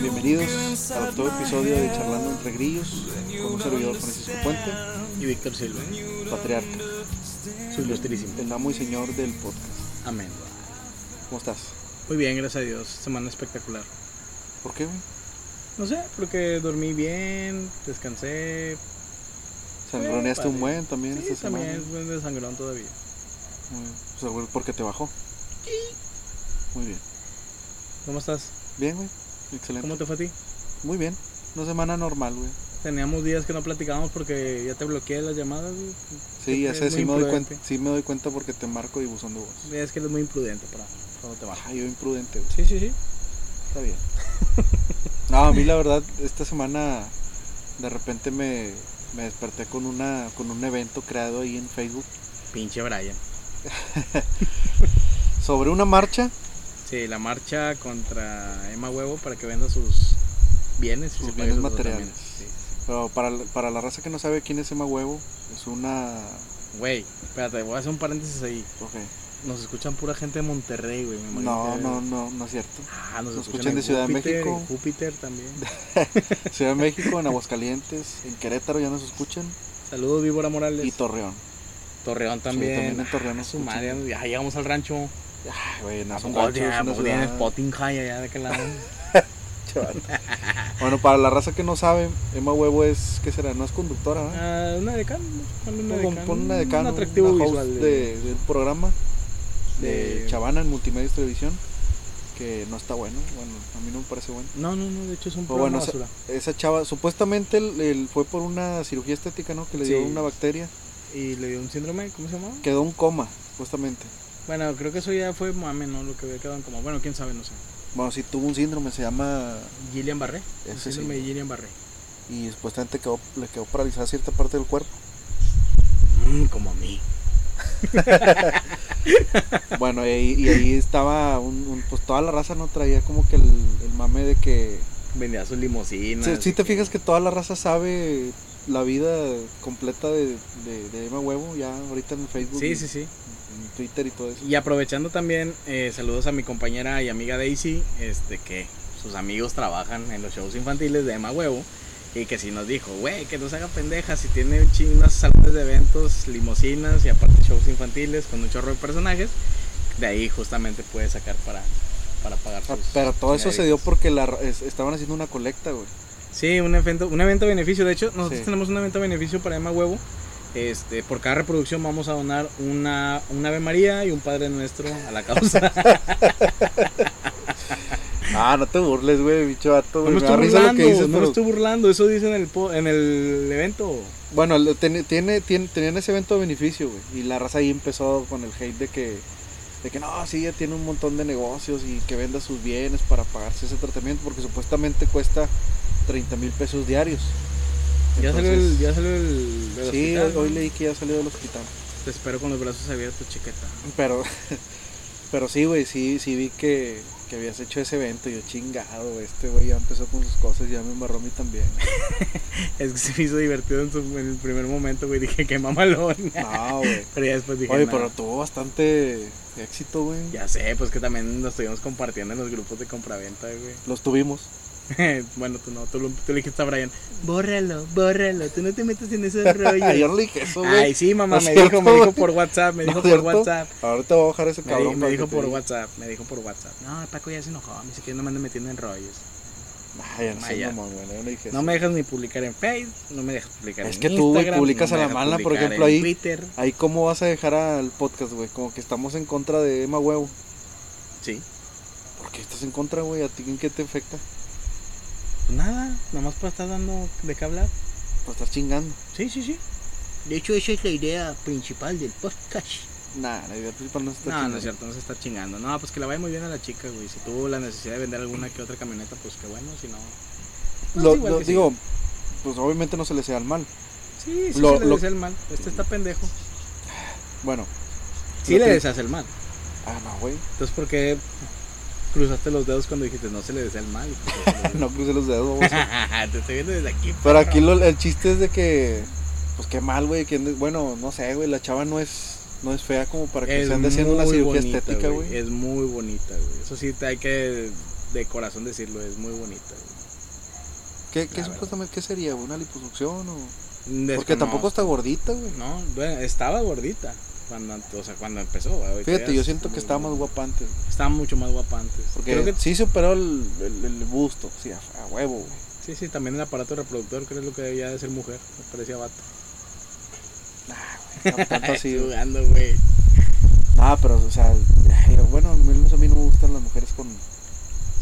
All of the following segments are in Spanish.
Bienvenidos a my episodio de Charlando entre Grillos con un servidor Francisco Puente, y Víctor Silva, patriarca, su ilustrísimo. el amo y señor del podcast. Amén. ¿Cómo estás? Muy bien, gracias a Dios. Semana espectacular. ¿Por qué? No sé, porque dormí bien, descansé. Sangroneaste un buen también Sí, esta también semana. es de sangrón todavía. Muy bien. O sea, güey, porque te bajó. Muy bien. ¿Cómo estás? Bien, güey. Excelente. ¿Cómo te fue a ti? Muy bien. Una semana normal, güey. Teníamos días que no platicábamos porque ya te bloqueé las llamadas. güey. Sí, ya sé, sí me, doy cuenta, sí me doy cuenta porque te marco y buzón de voz. Es que eres muy imprudente para cuando te bajas. Ay, yo imprudente, güey. Sí, sí, sí. Está bien. No, a mí la verdad, esta semana de repente me, me desperté con una con un evento creado ahí en Facebook Pinche Brian. sobre una marcha, Sí, la marcha contra Emma Huevo para que venda sus bienes y Sus se bienes materiales. Sí. pero para, para la raza que no sabe quién es Emma Huevo, es una... Güey, espérate, voy a hacer un paréntesis ahí. ok. Nos escuchan pura gente de Monterrey, güey. No, no, no, no es cierto. Ah, nos, Nos escuchan, escuchan de Ciudad de México. en Júpiter también. Ciudad de México, en Aguascalientes, en Querétaro ya nos escuchan Saludos, Víbora Morales. y Torreón. Torreón también. también en Torreón Ah, su madre, ya llegamos al rancho. Ay, güey, no ¿A son ranchos, ya- es una. Spotting High allá de aquel lado? Bueno, para la raza que no sabe, Emma Huevo es, ¿qué será? No es conductora, ¿no? Ah, una. Ponle una pon una decano, Un atractivo una visual. de, del programa de de- Chavana en Multimedia Televisión, que no está bueno, bueno, a mí no me parece bueno. No, no, no, de hecho es un Pero bueno, esa, esa chava, supuestamente él, él fue por una cirugía estética, ¿no? Que le dio Sí. una bacteria, Y le dio un síndrome, ¿cómo se llamaba? quedó un coma, supuestamente. Bueno, creo que eso ya fue mame, ¿no? Lo que había quedado en como. Bueno, quién sabe, no sé. Bueno, sí tuvo un síndrome, se llama, Gillian Barré. El síndrome sí. de Gillian Barré. y supuestamente quedó, le quedó paralizada cierta parte del cuerpo. Mm, como a mí. Bueno, y, ahí- y ahí estaba, un, un- pues toda la raza no traía como que el, el mame de que Vendía sus limusinas. Si, si te fijas que toda la raza sabe la vida completa de, de, de Emma Huevo, ya ahorita en Facebook, Sí, y sí, sí. en Twitter y todo eso. Y aprovechando también, eh, saludos a mi compañera y amiga Daisy, este que sus amigos trabajan en los shows infantiles de Emma Huevo. Y que sí nos dijo, güey, que no se haga pendeja si tiene chingas salones de eventos, limosinas y aparte shows infantiles con un chorro de personajes. De ahí justamente puede sacar para, para pagar sus Pero todo eso se dio porque la, estaban haciendo una colecta, güey. Sí, un evento, un evento beneficio. De hecho, nosotros Sí. tenemos un evento beneficio para Emma Huevo. Este, por cada reproducción vamos a donar una, un Ave María y un Padre Nuestro a la causa. Ah, no te burles, güey, bicho vato, No me estoy burlando, que dices, no me estoy burlando, eso dice en el, en el evento. Bueno, tiene, tiene, tiene- tenían ese evento de beneficio, güey. Y la raza ahí empezó con el hate de que, de que no, sí, ya tiene un montón de negocios y que venda sus bienes para pagarse ese tratamiento porque supuestamente cuesta 30 mil pesos diarios. Ya salió el, ya salió el, el Sí, hospital, hoy ¿no? leí que ya salió del hospital. Te espero con los brazos abiertos, chiqueta. Pero, pero sí, güey, sí, sí vi que, que habías hecho ese evento. Yo, chingado, este güey ya empezó con sus cosas y ya me embarró a mí también. Es que se me hizo divertido en, su- en el primer momento, güey. Dije que mamalón. No, güey. Pero ya después dije, Oye, "No". pero tuvo bastante éxito, güey. Ya sé, pues que también lo estuvimos compartiendo en los grupos de compraventa, güey. Los tuvimos. bueno, tú no, tú, lo- tú le dijiste a Brian, bórralo, bórralo, tú no te metas en esos yo rollos. no le dije eso, güey. Ay, sí, mamá, ¿No es me dijo, me dijo por WhatsApp, me ¿No dijo es por cierto? WhatsApp. Ahorita voy a bajar ese Me, cabrón. di- me para dijo por diga. WhatsApp, me dijo por WhatsApp. No, Paco ya se enojó, me dice que no me ande metiendo en rollos. Ay, ya no sé, mamón, güey, yo no dije No me dejas ni publicar en Facebook, no me dejas publicar Es en que tú, güey, publicas no a me la mala, por ejemplo, ahí- Twitter. Ahí, ¿cómo vas a dejar al podcast, güey? Como que estamos en contra de Emma Huevo. Sí. ¿Por qué estás en contra, güey? ¿A ti en qué te afecta? Pues nada, nomás para estar dando de qué hablar. Por estar chingando. Sí, sí, sí. De hecho, esa es la idea principal del podcast. Nah, la idea principal no es estar No, no es cierto, no se está chingando. No, pues que la vaya muy bien a la chica, güey. Si tuvo la necesidad de vender alguna que otra camioneta, pues qué bueno, si no. Lo, igual lo- que sí. digo, pues obviamente no se le sea al mal. Sí, sí, lo- se le lo- desea el mal. Este está pendejo. Bueno. Sí le deseas el mal. Ah, no, güey. Entonces, ¿por qué cruzaste los dedos cuando dijiste no se le desea el mal? No crucé los dedos, vamos. Te estoy viendo desde aquí. Pero aquí lo- el chiste es de que pues qué mal, güey. que Bueno, no sé, güey, la chava no es no es fea como para que Es se ande haciendo una cirugía bonita, estética, güey. Es muy bonita, güey. Eso sí, hay que de corazón decirlo, es muy bonita, güey. ¿Qué, qué supuestamente qué sería? ¿Una liposucción o...? Porque tampoco está gordita, güey. No, bueno, estaba gordita. Cuando, o sea, cuando empezó. güey. Fíjate, yo siento que estaba más guapa antes. Estaba mucho más guapa antes. Porque Creo que sí superó el, el, el busto, sí, a, a huevo, güey. sí, sí, también el aparato reproductor creo es lo que debía de ser mujer. Me parecía vato. Nah, güey, tanto así, güey. Jugando, güey. Ah, pero, o sea, bueno, a mí no me gustan las mujeres con,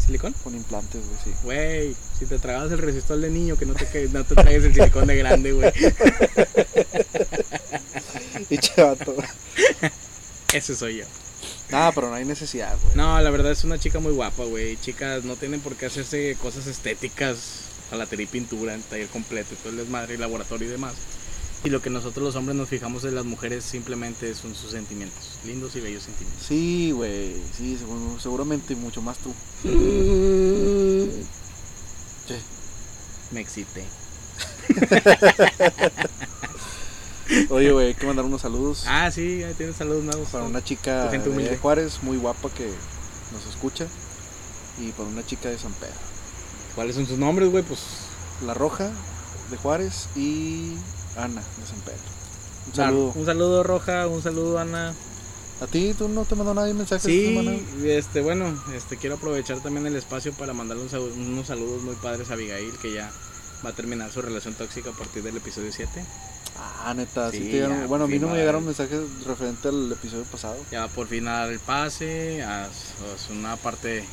¿Silicón? con implantes, güey, sí. Güey, si te tragabas el resistor de niño, que no te, no te tragues el silicón de grande, güey. Y chavato. Ese soy yo. Nada, pero no hay necesidad, güey. No, la verdad es una chica muy guapa, güey. Chicas no tienen por qué hacerse cosas estéticas, jalatería y pintura, en taller completo, todo el desmadre y laboratorio y demás. Y lo que nosotros los hombres nos fijamos de las mujeres simplemente son sus sentimientos, lindos y bellos sentimientos. Sí, güey, sí, seguro- seguramente mucho más tú. Sí. Me excité. Oye, güey, hay que mandar unos saludos Ah, sí, ahí tienes saludos nuevos. para una chica de. Juárez, muy guapa que nos escucha. Y para una chica de San Pedro. ¿Cuáles son sus nombres, güey? Pues La Roja de Juárez y Ana de San Pedro. Un claro, saludo. un saludo Roja, un saludo Ana. ¿A ti tú no te mandó nadie esta semana? Sí, este, bueno, este, quiero aprovechar también el espacio para mandarle un unos saludos muy padres a Abigail, que ya va a terminar su relación tóxica a partir del episodio 7. Ah, neta, sí, Sí, te llegaron- Bueno, a mí no me llegaron mensajes referente al episodio pasado. Ya por fin a dar el pase a, una parte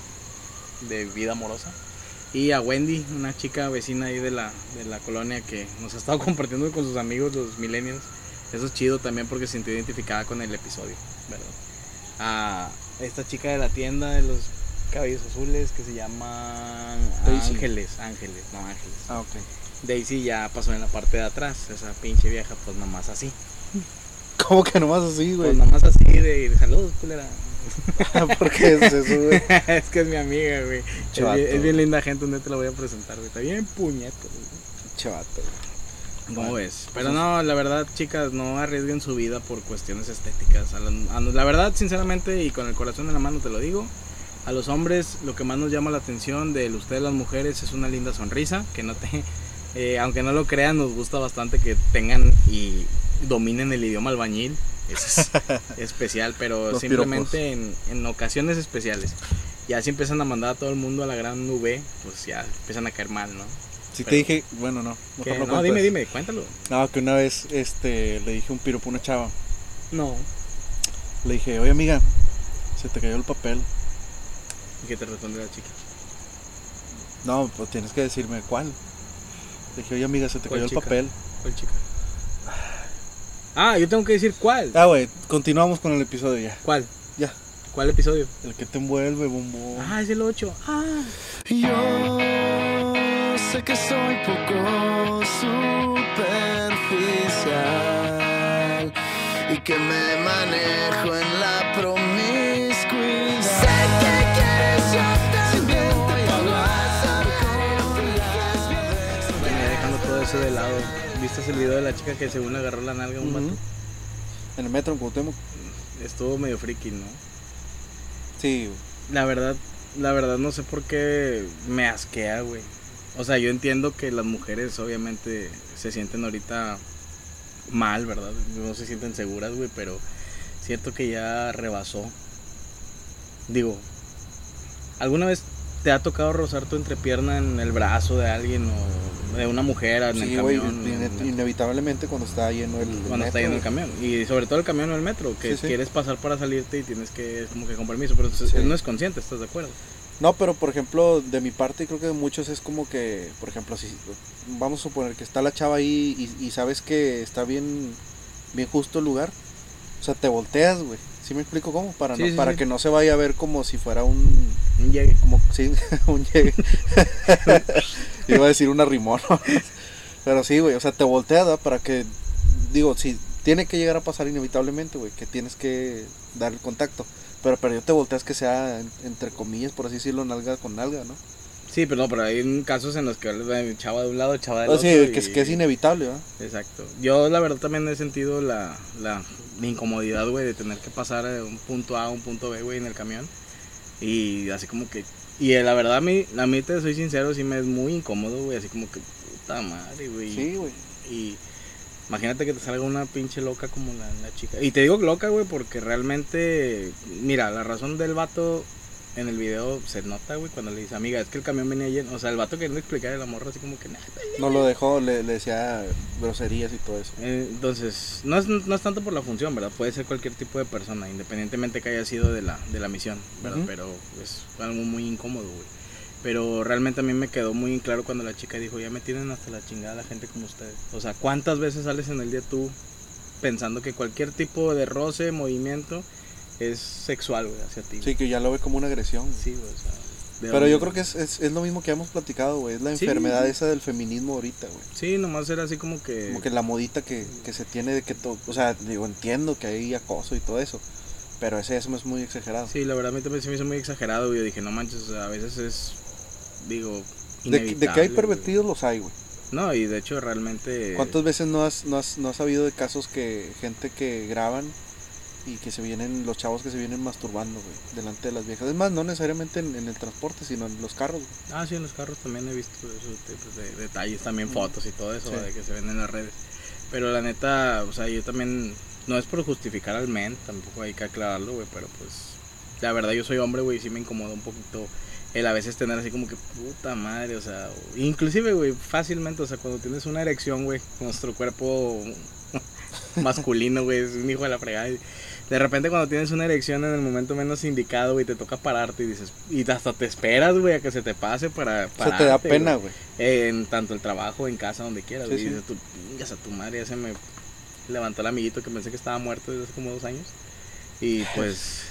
de vida amorosa. Y a Wendy, una chica vecina ahí de la, de la colonia que nos ha estado compartiendo con sus amigos, los millennials. Eso es chido también porque se sintió identificada con el episodio, ¿verdad? A esta chica de la tienda de los cabellos azules que se llama Daisy. Ángeles, Ángeles, no Ángeles. Ah, ok. Daisy ya pasó en la parte de atrás, esa pinche vieja pues nomás así. ¿Cómo que nomás así, güey? Pues nomás así de saludos, culera. ¿Por qué es eso, güey? es que es mi amiga, güey. Es es bien linda gente, donde te la voy a presentar, güey. Está bien puñeto, güey. Chavato, güey. ¿Cómo Bueno, ves? Pero no, la verdad, chicas, no arriesguen su vida por cuestiones estéticas. A la, a- la verdad, sinceramente, y con el corazón en la mano te lo digo, a los hombres lo que más nos llama la atención de ustedes las mujeres es una linda sonrisa, que no te... eh, aunque no lo crean, nos gusta bastante que tengan y dominen el idioma albañil. Eso es especial, pero Los simplemente en, en ocasiones especiales. Ya si empiezan a mandar a todo el mundo a la gran nube, pues ya empiezan a caer mal, ¿no? Si te dije, bueno, no. mejor no no, dime, dime, cuéntalo. No, que una vez este, le dije un piropo a una chava. No. Le dije, oye amiga, se te cayó el papel. ¿Y qué te responde la chica? No, pues tienes que decirme cuál. Le dije, oye amiga, se te ¿Cuál cayó chica? el papel. ¿Cuál chica? Ah, yo tengo que decir cuál. Ah, güey, continuamos con el episodio ya. ¿Cuál? Ya. ¿Cuál episodio? El que te envuelve, bombón. Ah, es el 8. Ah. Yo sé que soy poco superficial y que me manejo en la promiscuidad. Sé que quieres yo también te hacer Bueno, ya dejando todo eso de lado. ¿Viste el video de la chica que según le agarró la nalga a un vato? En el metro en Cuauhtémoc. Estuvo medio friki, ¿no? Sí, güey. La verdad, la verdad no sé por qué me asquea, güey. O sea, yo entiendo que las mujeres obviamente se sienten ahorita mal, ¿verdad? No se sienten seguras, güey, pero cierto que ya rebasó. Digo, ¿alguna vez te ha tocado rozar tu entrepierna en el brazo de alguien o de una mujer en Sí, el camión? inevitablemente cuando está lleno el el cuando está yendo el camión. Y sobre todo el camión o el metro, que Sí, sí. quieres pasar para salirte y tienes que, como que con permiso, pero no es consciente, ¿estás de acuerdo? No, pero por ejemplo, de mi parte, creo que de muchos es como que, por ejemplo, si vamos a suponer que está la chava ahí y, y sabes que está bien, bien justo el lugar, o sea, te volteas, güey. ¿Sí me explico cómo? Para, no, para que no se vaya a ver como si fuera un, Un llegue. como, sí, un llegue. Iba a decir una rimón, ¿no? Pero sí, güey, o sea, te volteas, ¿verdad? Para que, digo, sí, tiene que llegar a pasar inevitablemente, güey, que tienes que dar el contacto. Pero, pero yo te volteas que sea, en- entre comillas, por así decirlo, nalga con nalga, ¿no? Sí, pero no, pero hay casos en los que chava de un lado, chava del O otro. que, es, que es inevitable, ¿verdad? Exacto. Yo la verdad también he sentido la, la, la incomodidad, güey, de tener que pasar de un punto A a un punto B, güey, en el camión. Y así como que... Y eh, la verdad a mí, a mí te soy sincero, sí me es muy incómodo, güey, así como que puta madre, güey. Sí, güey. Y imagínate que te salga una pinche loca como la, la chica. Y te digo loca, güey, porque realmente, mira, la razón del vato en el video se nota, güey, cuando le dice, amiga, es que el camión venía lleno. O sea, el vato queriendo explicar el amor así como que, nada. No lo dejó, le, le decía groserías y todo eso. Eh, Entonces, no es, no es tanto por la función, ¿verdad? Puede ser cualquier tipo de persona, independientemente que haya sido de la, de la misión, ¿verdad? Ujú. Pero es algo muy incómodo, güey. Pero realmente a mí me quedó muy claro cuando la chica dijo, ya me tienen hasta la chingada la gente como ustedes. O sea, ¿cuántas veces sales en el día tú pensando que cualquier tipo de roce, movimiento es sexual, güey, hacia ti? Sí, que ya lo ve como una agresión. güey. Sí, güey, o sea, ¿de Pero dónde? yo creo que es, es, es lo mismo que hemos platicado, güey. Es la Sí. enfermedad esa del feminismo ahorita, güey. Sí, nomás era así como que... Como que la modita que, que se tiene de que todo. O sea, digo, entiendo que hay acoso y todo eso. Pero ese eso es muy exagerado. Sí, la verdad a mí también se me hizo muy exagerado, güey. Yo dije, no manches, o sea, a veces es, digo, de, que- de que hay güey. pervertidos los hay, güey. No, y de hecho realmente... ¿Cuántas veces no has, no, has, no has sabido de casos que gente que graban y que se vienen, los chavos que se vienen masturbando, güey, delante de las viejas? Es más, no necesariamente en, en el transporte, sino en los carros, güey. Ah, sí, en los carros también he visto esos tipos de detalles, también Mm. fotos y todo eso, Sí. de que se ven en las redes. Pero la neta, o sea, yo también, no es por justificar al men, tampoco hay que aclararlo, güey, pero pues, la verdad yo soy hombre, güey, y sí me incomoda un poquito el a veces tener así como que puta madre, o sea, inclusive, güey, fácilmente, o sea, cuando tienes una erección, güey, nuestro cuerpo masculino, güey, es un hijo de la fregada. y de repente cuando tienes una erección en el momento menos indicado, güey, te toca pararte y dices, y hasta te esperas, güey, a que se te pase para O sea, te da pararte, pena, güey. En tanto el trabajo, en casa, donde quieras, Sí, güey. Y sí. dices, tú, a tu madre, ya se me levantó el amiguito que pensé que estaba muerto desde hace como dos años. Y pues,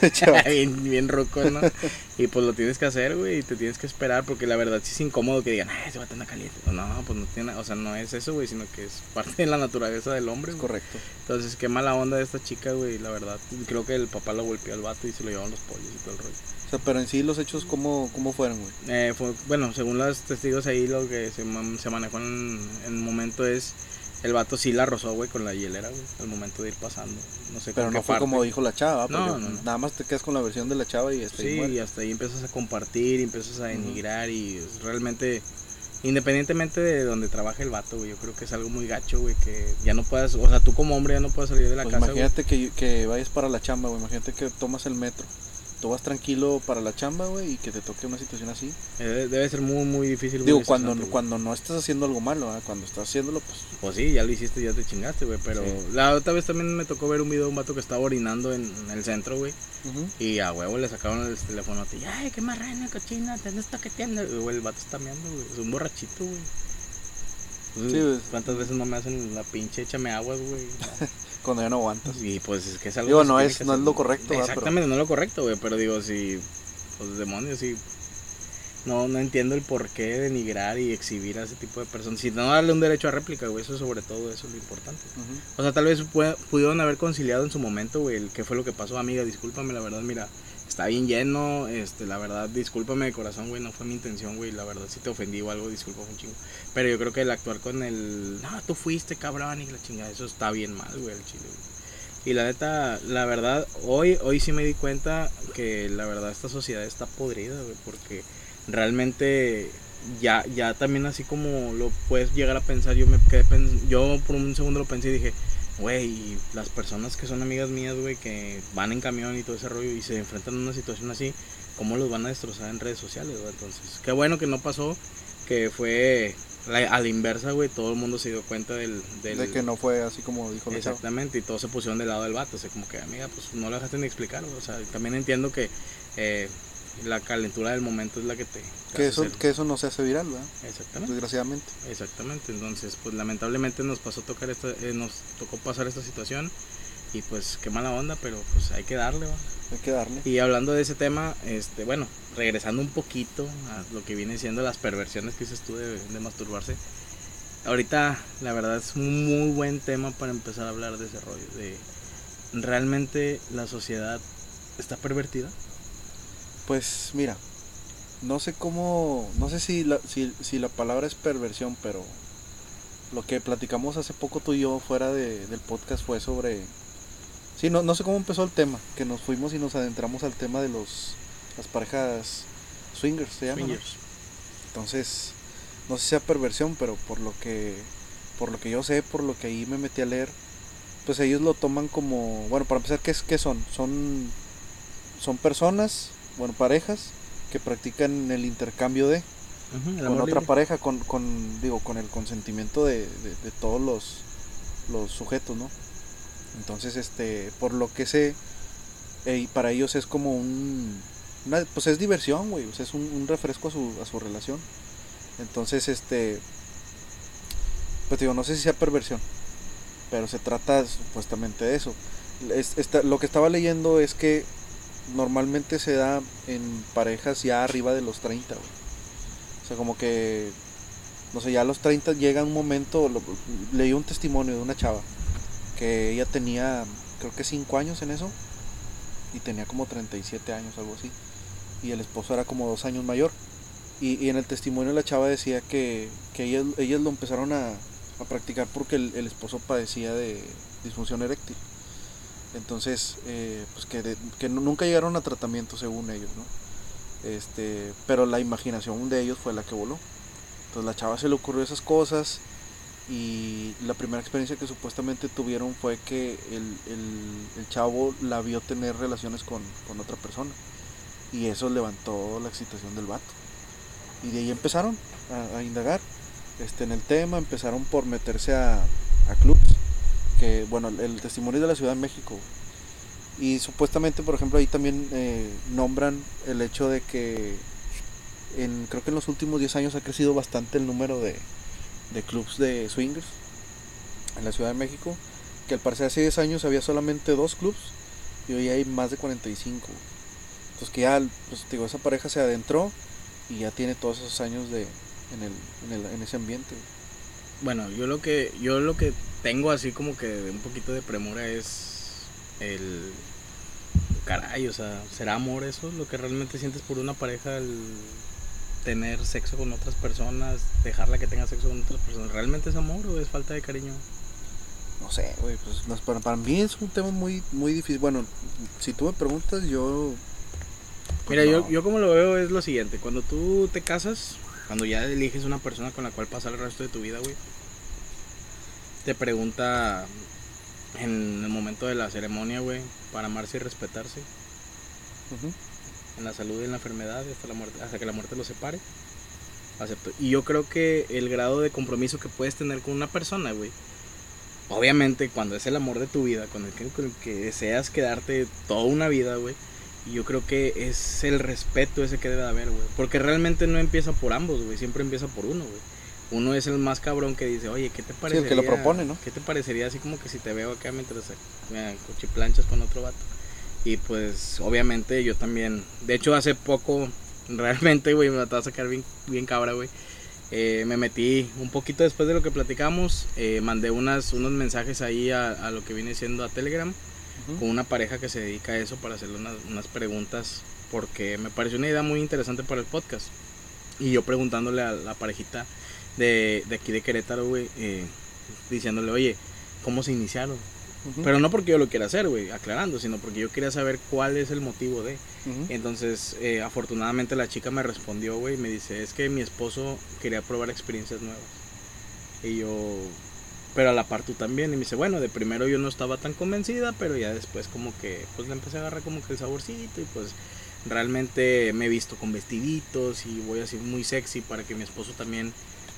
bien, bien roco, ¿no? Y pues lo tienes que hacer, güey, y te tienes que esperar, porque la verdad sí es incómodo que digan, ay, ese va tener caliente. O no, pues no tiene, o sea, no es eso, güey, sino que es parte de la naturaleza del hombre, Es correcto. Entonces, qué mala onda de esta chica, güey, la verdad. Creo que el papá lo golpeó al vato y se lo llevaron los pollos y todo el rollo. O sea, pero en sí los hechos, ¿cómo, cómo fueron, güey? Eh, fue- bueno, según los testigos ahí, lo que se, se manejó en, en el momento es. El vato sí la rozó, güey, con la hielera, güey, al momento de ir pasando. No sé Pero no fue parte. como dijo la chava, No, porque no, no. nada más te quedas con la versión de la chava y ahí Sí, muerto. y hasta ahí empiezas a compartir, y empiezas a denigrar y realmente, independientemente de donde trabaje el vato, güey, yo creo que es algo muy gacho, güey, que ya no puedas, o sea, tú como hombre ya no puedes salir de la Pues casa, güey. imagínate que, que vayas para la chamba, güey. Imagínate que tomas el metro. Tú vas tranquilo para la chamba, güey, y que te toque una situación así. Eh, Debe, ser muy, muy difícil. muy Digo, cuando, cuando no estás haciendo algo malo, ¿ah? cuando estás haciéndolo, pues Pues sí, ya lo hiciste, ya te chingaste, güey, pero Sí. la otra vez también me tocó ver un video de un vato que estaba orinando en, en el centro, güey. ujú. Y a huevo le sacaron el teléfono y ay, qué marrana, cochina, te andas toqueteando. Güey, el vato está meando, güey. Es un borrachito, güey. Sí, güey. ¿Cuántas veces no me hacen la pinche échame aguas, güey? cuando ya no aguantas. Y pues es que es algo Digo, no es- no es lo correcto. Exactamente, no es lo correcto, güey. Pero digo, si. Pues demonios, sí. No, no entiendo el por qué denigrar y exhibir a ese tipo de personas. Si no darle un derecho a réplica, güey. Eso sobre todo, eso es lo importante. O sea, tal vez pudieron haber conciliado en su momento, güey, el qué fue lo que pasó, amiga, discúlpame, la verdad, mira, está bien lleno, este, la verdad, discúlpame de corazón, güey, no fue mi intención, güey, la verdad, si te ofendí o algo, discúlpame un chingo. Pero yo creo que el actuar con el, no, tú fuiste, cabrón, y la chingada, eso está bien mal, güey, el chile, güey. Y la neta, la verdad, hoy, hoy sí me di cuenta que la verdad esta sociedad está podrida, güey, porque realmente ya, ya también así como lo puedes llegar a pensar, yo me quedé yo por un segundo lo pensé y dije, güey, y las personas que son amigas mías, güey, que van en camión y todo ese rollo y se enfrentan a una situación así, ¿cómo los van a destrozar en redes sociales, güey? Entonces, qué bueno que no pasó, que fue la- a la inversa, güey, todo el mundo se dio cuenta del... del De que no fue así como dijo. Exactamente, y todos se pusieron del lado del vato, o sea, como que, amiga, pues no lo dejaste ni explicar, güey, o sea, también entiendo que eh, la calentura del momento es la que te... te Que eso, que eso no se hace viral, ¿verdad? Exactamente. Desgraciadamente. Exactamente, entonces pues lamentablemente nos pasó tocar esta, eh, nos tocó pasar esta situación y pues qué mala onda, pero pues hay que darle, ¿va? Hay que darle. Y hablando de ese tema, este, bueno, regresando un poquito a lo que viene siendo las perversiones que dices tú de, de masturbarse, ahorita la verdad es un muy buen tema para empezar a hablar de ese rollo, de realmente la sociedad está pervertida. Pues mira, no sé cómo, no sé si la, si, si la palabra es perversión, pero lo que platicamos hace poco tú y yo fuera de, del podcast fue sobre, sí, no, no sé cómo empezó el tema, que nos fuimos y nos adentramos al tema de los, las parejas swingers, se llaman. ¿no? Swingers. Entonces, no sé si sea perversión, pero por lo que por lo que yo sé, por lo que ahí me metí a leer, pues ellos lo toman como, bueno, para empezar, ¿qué, es, qué son? Son son personas, bueno, parejas que practican el intercambio de con otra libre. pareja con, con digo, con el consentimiento de, de- de todos los los sujetos, ¿no? Entonces, este, por lo que sé, eh, para ellos es como un una- pues es diversión, güey, o sea, es un, un refresco a su, a su relación. Entonces, este, pues digo, no sé si sea perversión, pero se trata supuestamente de eso. Es- esta- lo que estaba leyendo es que normalmente se da en parejas ya arriba de los 30, güey. O sea, como que, no sé, ya a los 30 llega un momento, leí un testimonio de una chava, que ella tenía, creo que 5 años en eso, y tenía como 37 años, algo así, y el esposo era como 2 años mayor. Y, y en el testimonio la chava decía que, que ellas, ellas lo empezaron a, a practicar porque el, el esposo padecía de disfunción eréctil. Entonces, eh, pues que, de- que nu- nunca llegaron a tratamiento según ellos, ¿no? Este, pero la imaginación de ellos fue la que voló. Entonces la chava se le ocurrió esas cosas y la primera experiencia que supuestamente tuvieron fue que el, el- el chavo la vio tener relaciones con, con otra persona y eso levantó la excitación del vato. Y de ahí empezaron a, a indagar este, en el tema, empezaron por meterse a, a clubs, que bueno, el testimonio es de la Ciudad de México. Y supuestamente, por ejemplo, ahí también eh, nombran el hecho de que en, creo que en los últimos 10 años ha crecido bastante el número de, de clubs de swingers en la Ciudad de México, que al parecer hace 10 años había solamente dos clubs y hoy hay más de 45. Entonces que ya, pues digo, esa pareja se adentró y ya tiene todos esos años de en, el, en ese ambiente. Bueno, yo lo que yo lo que tengo así como que un poquito de premura es el caray, o sea, ¿será amor eso? Lo que realmente sientes por una pareja el tener sexo con otras personas, dejarla que tenga sexo con otras personas, ¿realmente es amor o es falta de cariño? No sé, güey, pues no, para, para mí es un tema muy muy difícil. Bueno, si tú me preguntas, yo... pues, Mira, no. yo, yo como lo veo es lo siguiente, cuando tú te casas, cuando ya eliges una persona con la cual pasar el resto de tu vida, güey, te pregunta en el momento de la ceremonia, güey, para amarse y respetarse, en la salud y en la enfermedad, hasta, la muerte, hasta que la muerte los separe. Acepto. Y yo creo que el grado de compromiso que puedes tener con una persona, güey, obviamente cuando es el amor de tu vida, con el que, con el que deseas quedarte toda una vida, güey, y yo creo que es el respeto ese que debe de haber, güey. Porque realmente no empieza por ambos, güey, siempre empieza por uno, güey. Uno es el más cabrón que dice, oye, ¿qué te el parecería? que lo propone, ¿no? ¿Qué te parecería así como que si te veo acá mientras me cuchiplanchas con otro vato? Y pues obviamente yo también, de hecho hace poco, realmente, güey, me va a sacar bien, bien cabra, güey. Eh, me metí un poquito después de lo que platicamos, eh, mandé unas, unos mensajes ahí a, a lo que viene siendo a Telegram Con una pareja que se dedica a eso para hacerle unas, unas preguntas porque me pareció una idea muy interesante para el podcast. Y yo preguntándole a la parejita de, de aquí de Querétaro, güey, eh, diciéndole, oye, ¿cómo se iniciaron? Pero no porque yo lo quiera hacer, güey, aclarando, sino porque yo quería saber cuál es el motivo de. Entonces, eh, afortunadamente la chica me respondió, güey, me dice, es que mi esposo quería probar experiencias nuevas. Y yo, pero a la par tú también. Y me dice, bueno, de primero yo no estaba tan convencida, pero ya después como que, pues le empecé a agarrar como que el saborcito y pues realmente me he visto con vestiditos y voy así muy sexy para que mi esposo también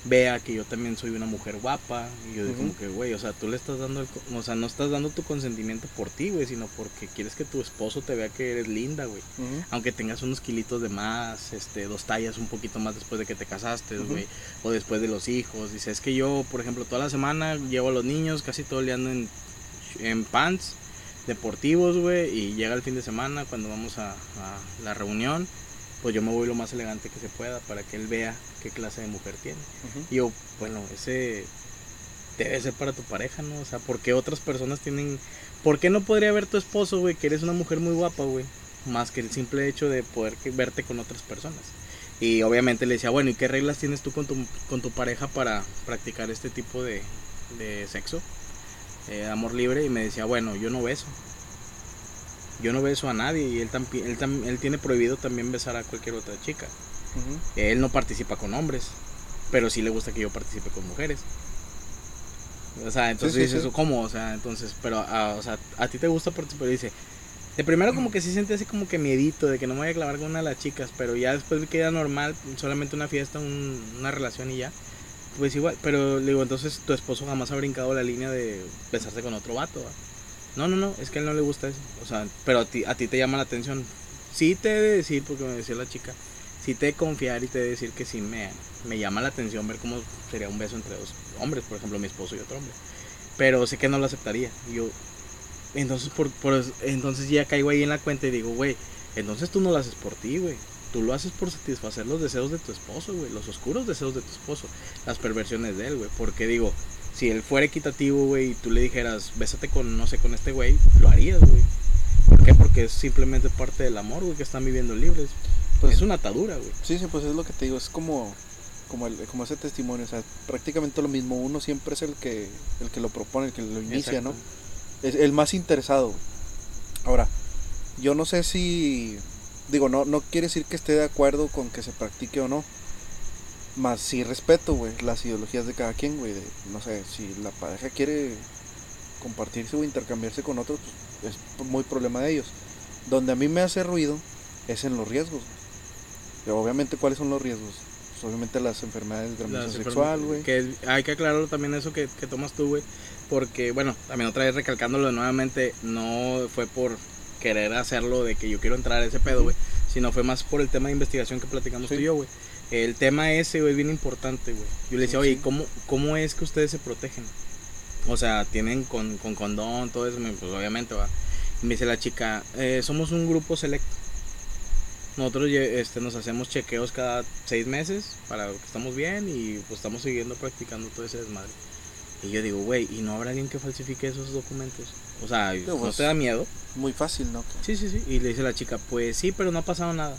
vea que yo también soy una mujer guapa. Y yo digo como que, güey, o sea, tú le estás dando, el o sea, no estás dando tu consentimiento por ti, güey, sino porque quieres que tu esposo te vea que eres linda, güey. Aunque tengas unos kilitos de más, este, dos tallas un poquito más después de que te casaste, güey, o después de los hijos. Dice, es que yo, por ejemplo, toda la semana llevo a los niños, casi todo el día ando en, en pants deportivos, güey, y llega el fin de semana cuando vamos a, a la reunión, pues yo me voy lo más elegante que se pueda para que él vea qué clase de mujer tiene. Y yo, bueno, ese debe ser para tu pareja, ¿no? O sea, ¿por qué otras personas tienen... ¿Por qué no podría ver tu esposo, güey, que eres una mujer muy guapa, güey? Más que el simple hecho de poder verte con otras personas. Y obviamente le decía, bueno, ¿y qué reglas tienes tú con tu, con tu pareja para practicar este tipo de, de sexo? Eh, amor libre. Y me decía, bueno, yo no beso. Yo no beso a nadie y él, tampi- él, tam- él tiene prohibido también besar a cualquier otra chica. Él no participa con hombres, pero sí le gusta que yo participe con mujeres. O sea, entonces Sí, sí, dices, sí. ¿cómo? O sea, entonces, pero, ah, o sea, a ti te gusta participar. Dice, de primero como que sí sentí así como que miedito de que no me voy a clavar con una de las chicas, pero ya después vi que era normal, solamente una fiesta, un- una relación y ya. Pues igual, pero le digo, entonces tu esposo jamás ha brincado la línea de besarse con otro vato, ¿va? No, no, no, es que a él no le gusta eso. O sea, pero a ti, a ti te llama la atención. Sí te he de decir, porque me decía la chica, sí te he de confiar y te he de decir que sí me, me llama la atención ver cómo sería un beso entre dos hombres, por ejemplo, mi esposo y otro hombre. Pero sé que no lo aceptaría. Yo, entonces, por, por- entonces ya caigo ahí en la cuenta y digo, güey, entonces tú no lo haces por ti, güey. Tú lo haces por satisfacer los deseos de tu esposo, güey. Los oscuros deseos de tu esposo. Las perversiones de él, güey. Porque digo, si él fuera equitativo, güey, y tú le dijeras, bésate con, no sé, con este güey, lo harías, güey. ¿Por qué? Porque es simplemente parte del amor, güey, que están viviendo libres. Pues- es una atadura, güey. Sí, sí, pues es lo que te digo, es como, como, el- como ese testimonio, o sea, prácticamente lo mismo, uno siempre es el que, el que lo propone, el que lo inicia, Exacto. ¿no? Es el más interesado. Ahora, yo no sé si, digo, no, no quiere decir que esté de acuerdo con que se practique o no, más sí respeto, güey, las ideologías de cada quien, güey, no sé, si la pareja quiere compartirse o intercambiarse con otros, pues es muy problema de ellos. Donde a mí me hace ruido es en los riesgos. Pero obviamente, ¿cuáles son los riesgos? Pues, obviamente las enfermedades de transmisión sexual, güey. Que hay que aclararlo también eso que, que tomas tú, güey. Porque, bueno, también otra vez recalcándolo nuevamente, no fue por querer hacerlo de que yo quiero entrar a ese pedo, güey. Sino fue más por el tema de investigación que platicamos Sí. tú y yo, güey. El tema ese, güey, es bien importante, güey. Yo le decía, Sí, oye, sí. ¿cómo, ¿cómo es que ustedes se protegen? O sea, tienen con, con condón, todo eso, pues obviamente, va. Y me dice la chica, "Eh, somos un grupo selecto. Nosotros este, nos hacemos chequeos cada seis meses para que estamos bien y pues estamos siguiendo practicando todo ese desmadre. Y yo digo, güey, ¿y no habrá alguien que falsifique esos documentos? O sea, ¿no pues- te da miedo? Muy fácil, ¿no? Sí, sí, sí. Y le dice la chica, pues sí, pero no ha pasado nada.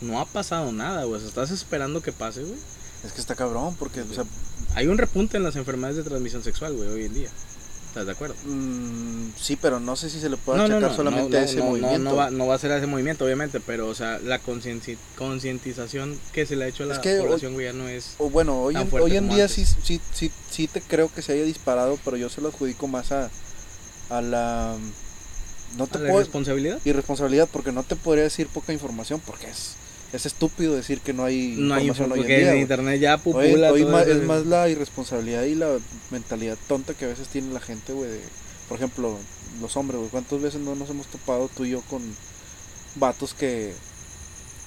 No ha pasado nada, güey. O sea, estás esperando que pase, güey. Es que está cabrón, porque, o sea, Hay un repunte en las enfermedades de transmisión sexual, güey, hoy en día. ¿Estás de acuerdo? mm, sí, pero no sé si se le puede No, no, achacar no, solamente no, a ese no, no, movimiento. No, va, no va a ser a ese movimiento, obviamente, pero, o sea, la concientización que se le ha hecho a la Es que hoy- población, güey, ya no es... O bueno, hoy tan hoy en día sí, sí, sí, sí te creo que se haya disparado, pero yo se lo adjudico más a, a la... No te a la puedo... responsabilidad. Irresponsabilidad, porque no te podría decir poca información, porque es, es estúpido decir que no hay No hay información hoy en día. en internet ya Hoy, hoy todo es más la irresponsabilidad y la mentalidad tonta que a veces tiene la gente, güey. Por ejemplo, los hombres, güey. ¿Cuántas veces no nos hemos topado tú y yo con vatos que...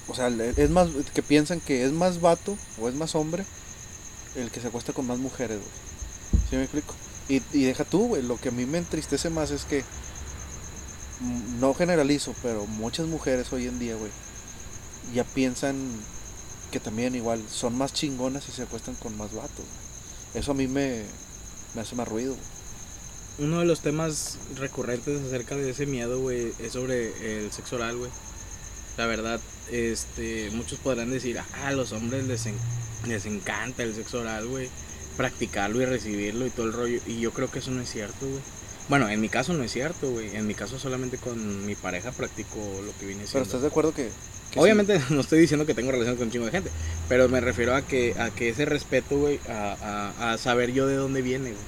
O sea, es más... Que piensan que es más vato o es más hombre el que se acuesta con más mujeres, güey. ¿Sí me explico? Y, y deja tú, güey. Lo que a mí me entristece más es que... mm, No generalizo, pero muchas mujeres hoy en día, güey, ya piensan que también igual son más chingonas y se acuestan con más vatos. Eso a mí me, me hace más ruido. Uno de los temas recurrentes acerca de ese miedo, güey, es sobre el sexo oral, güey. La verdad, este, muchos podrán decir, ah, a los hombres les, en- les encanta el sexo oral, güey. Practicarlo y recibirlo y todo el rollo. Y yo creo que eso no es cierto, güey. Bueno, en mi caso no es cierto, güey. En mi caso solamente con mi pareja practico lo que viene Pero siendo. estás de acuerdo que... Obviamente no estoy diciendo que tengo relación con un chingo de gente, pero me refiero a que, a que ese respeto, güey, a, a, a saber yo de dónde viene, güey.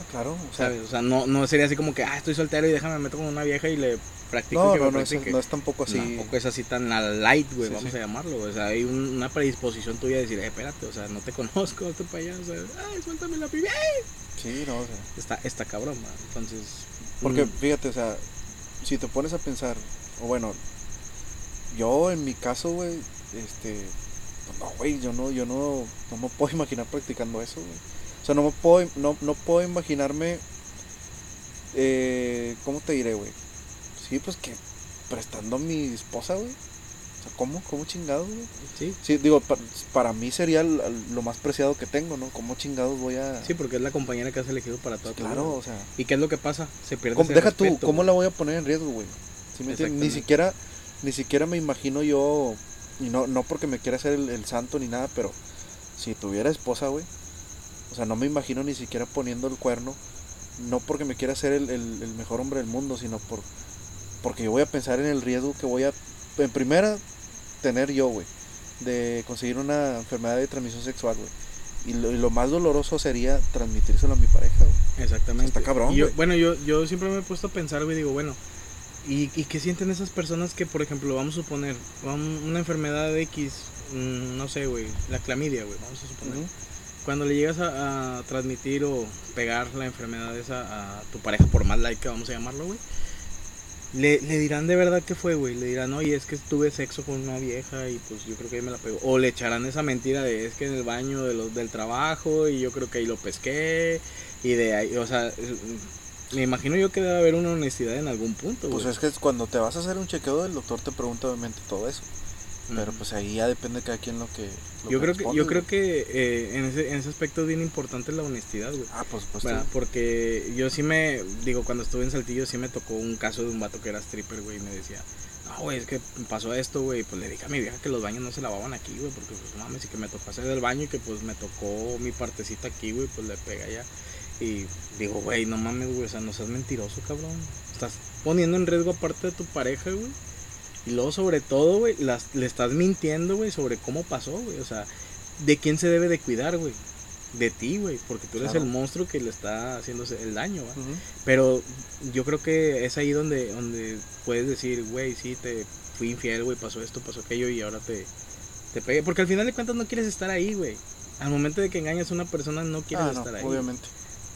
Ah, claro, o sea, ¿Sabes? O sea, no, no sería así como que, ah, estoy soltero y déjame meto con una vieja y le practico no, y que no, me no es, no es tampoco así. Tampoco es así tan a light, güey, Sí, vamos sí. a llamarlo. O sea, hay un- una predisposición tuya de decir, eh, espérate, o sea, no te conozco, para allá, o sea, ay, suéltame la pibe. Sí, no, o sea, Está, está cabrón, man. Entonces. Porque mm, fíjate, o sea, si te pones a pensar, o bueno, yo en mi caso, güey, este, pues no, güey, yo no, yo no, no me puedo imaginar practicando eso, güey. O sea, no me puedo, no, no puedo imaginarme, eh, ¿cómo te diré, güey? Sí, pues que prestando a mi esposa, güey. O sea, ¿cómo, cómo chingados, güey? sí, Sí, digo, pa- para, mí sería lo más preciado que tengo, ¿no? ¿Cómo chingados voy a...? sí, porque es la compañera que has elegido para toda tu vida, claro, o sea... ¿Y qué es lo que pasa? Se pierde ¿Cómo- ese deja tú, ¿cómo güey. la voy a poner en riesgo, güey? ¿Sí me? Ni siquiera, ni siquiera me imagino yo y no, no porque me quiera hacer el, el santo ni nada, pero si tuviera esposa, güey, o sea, no me imagino ni siquiera poniendo el cuerno, no porque me quiera ser el, el- el mejor hombre del mundo, sino por porque yo voy a pensar en el riesgo que voy a, en primera, tener yo, güey, de conseguir una enfermedad de transmisión sexual, güey. Y lo, y lo más doloroso sería transmitírselo a mi pareja, güey. Exactamente. Está cabrón, Y yo- güey. bueno, yo, yo siempre me he puesto a pensar, güey, digo, bueno, ¿y, ¿y qué sienten esas personas que, por ejemplo, vamos a suponer, un- una enfermedad de X, mm, no sé, güey, la clamidia, güey, vamos a suponer. Cuando le llegas a, a transmitir o pegar la enfermedad esa a tu pareja, por más que vamos a llamarlo, güey, le, le dirán de verdad que fue, güey. Le dirán, oye, es que tuve sexo con una vieja y pues yo creo que ahí me la pegó. O le echarán esa mentira de es que en el baño de los, del trabajo y yo creo que ahí lo pesqué. Y de ahí, o sea, me imagino yo que debe haber una honestidad en algún punto, Pues güey. es que cuando te vas a hacer un chequeo, el doctor te pregunta obviamente todo eso. Pero pues ahí ya depende de cada quien lo que. lo yo creo que yo güey. creo que eh, en, ese, en ese aspecto es bien importante la honestidad, güey. Ah, pues, pues ¿verdad? Porque yo sí me, digo, cuando estuve en Saltillo sí me tocó un caso de un vato que era stripper, güey, y me decía, no, güey, es que pasó esto, güey, pues le dije a mi vieja que los baños no se lavaban aquí, güey, porque pues mames, y que me tocó hacer del baño y que pues me tocó mi partecita aquí, güey, pues le pega ya. Y digo, güey, no mames, güey, o sea, no seas mentiroso, cabrón. Estás poniendo en riesgo aparte de tu pareja, güey. Y luego sobre todo, güey, le estás mintiendo, güey, sobre cómo pasó, güey. O sea, ¿de quién se debe de cuidar, güey? De ti, güey, porque tú eres Claro. el monstruo que le está haciéndose el daño. Ujú. Pero yo creo que es ahí donde, donde puedes decir, güey, sí, te fui infiel, güey, pasó esto, pasó aquello y ahora te, te pegué. Porque al final de cuentas no quieres estar ahí, güey. Al momento de que engañas a una persona no quieres Ah, no, estar ahí. obviamente.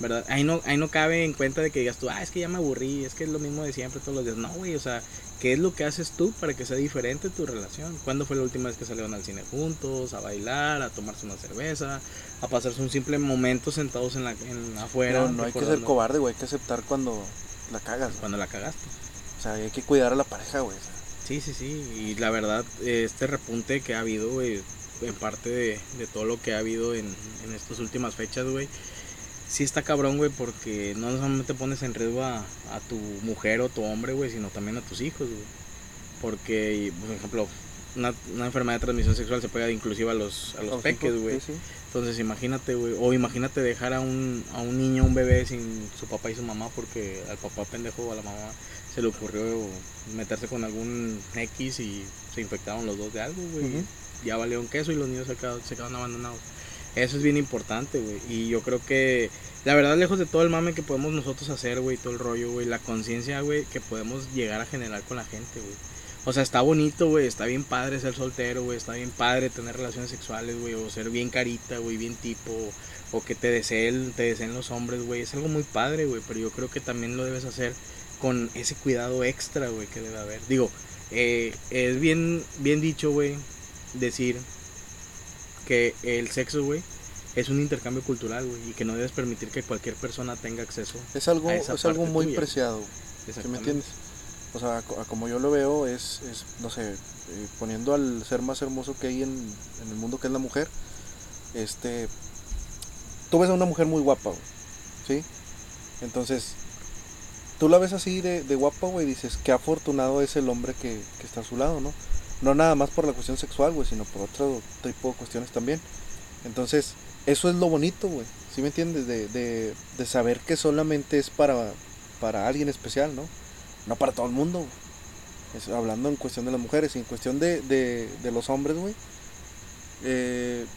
¿Verdad? Ahí no, ahí no cabe en cuenta de que digas tú, ah, es que ya me aburrí, es que es lo mismo de siempre todos los días. No, güey, o sea, ¿qué es lo que haces tú para que sea diferente tu relación? ¿Cuándo fue la última vez que salieron al cine juntos, a bailar, a tomarse una cerveza, a pasarse un simple momento sentados en la en afuera? Pero no hay que ser cobarde, güey. Hay que aceptar cuando la cagas. Cuando la cagaste. O sea, hay que cuidar a la pareja, güey. o sea. Sí, sí, sí. Y la verdad, este repunte que ha habido, güey, en parte de, de todo lo que ha habido en, en estas últimas fechas, güey, sí está cabrón, güey, porque no solamente pones en riesgo a, a tu mujer o tu hombre, güey, sino también a tus hijos, güey. Porque, por ejemplo, una, una enfermedad de transmisión sexual se pega inclusive a los, a los Los peques, güey. sí, sí. Entonces imagínate, güey, o imagínate dejar a un, a un niño, un bebé sin su papá y su mamá porque al papá pendejo o a la mamá se le ocurrió meterse con algún X y se infectaron los dos de algo, güey. Ujú. Ya valió un queso y los niños se quedaron, se quedaron abandonados. Eso es bien importante, güey. Y yo creo que, la verdad, lejos de todo el mame que podemos nosotros hacer, güey, todo el rollo, güey, la conciencia, güey, que podemos llegar a generar con la gente, güey. O sea, está bonito, güey, está bien padre ser soltero, güey, está bien padre tener relaciones sexuales, güey, o ser bien carita, güey, bien tipo, o que te deseen, te deseen los hombres, güey, es algo muy padre, güey, pero yo creo que también lo debes hacer con ese cuidado extra, güey, que debe haber. Digo, eh, es bien, bien dicho, güey, decir que el sexo, güey, es un intercambio cultural, güey, y que no debes permitir que cualquier persona tenga acceso. Es algo, a esa es algo muy tuya. preciado. ¿Sí me entiendes? O sea, como yo lo veo, es, es no sé, eh, poniendo al ser más hermoso que hay en, en el mundo, que es la mujer, este, tú ves a una mujer muy guapa, güey, ¿sí? Entonces, tú la ves así de, de guapa, güey, y dices, qué afortunado es el hombre que, que está a su lado, ¿no? No nada más por la cuestión sexual, güey, sino por otro tipo de cuestiones también. Entonces, eso es lo bonito, güey, ¿sí me entiendes? De, de, de saber que solamente es para, para alguien especial, ¿no? No para todo el mundo. Es, hablando en cuestión de las mujeres y en cuestión de, de, de los hombres, güey. eh,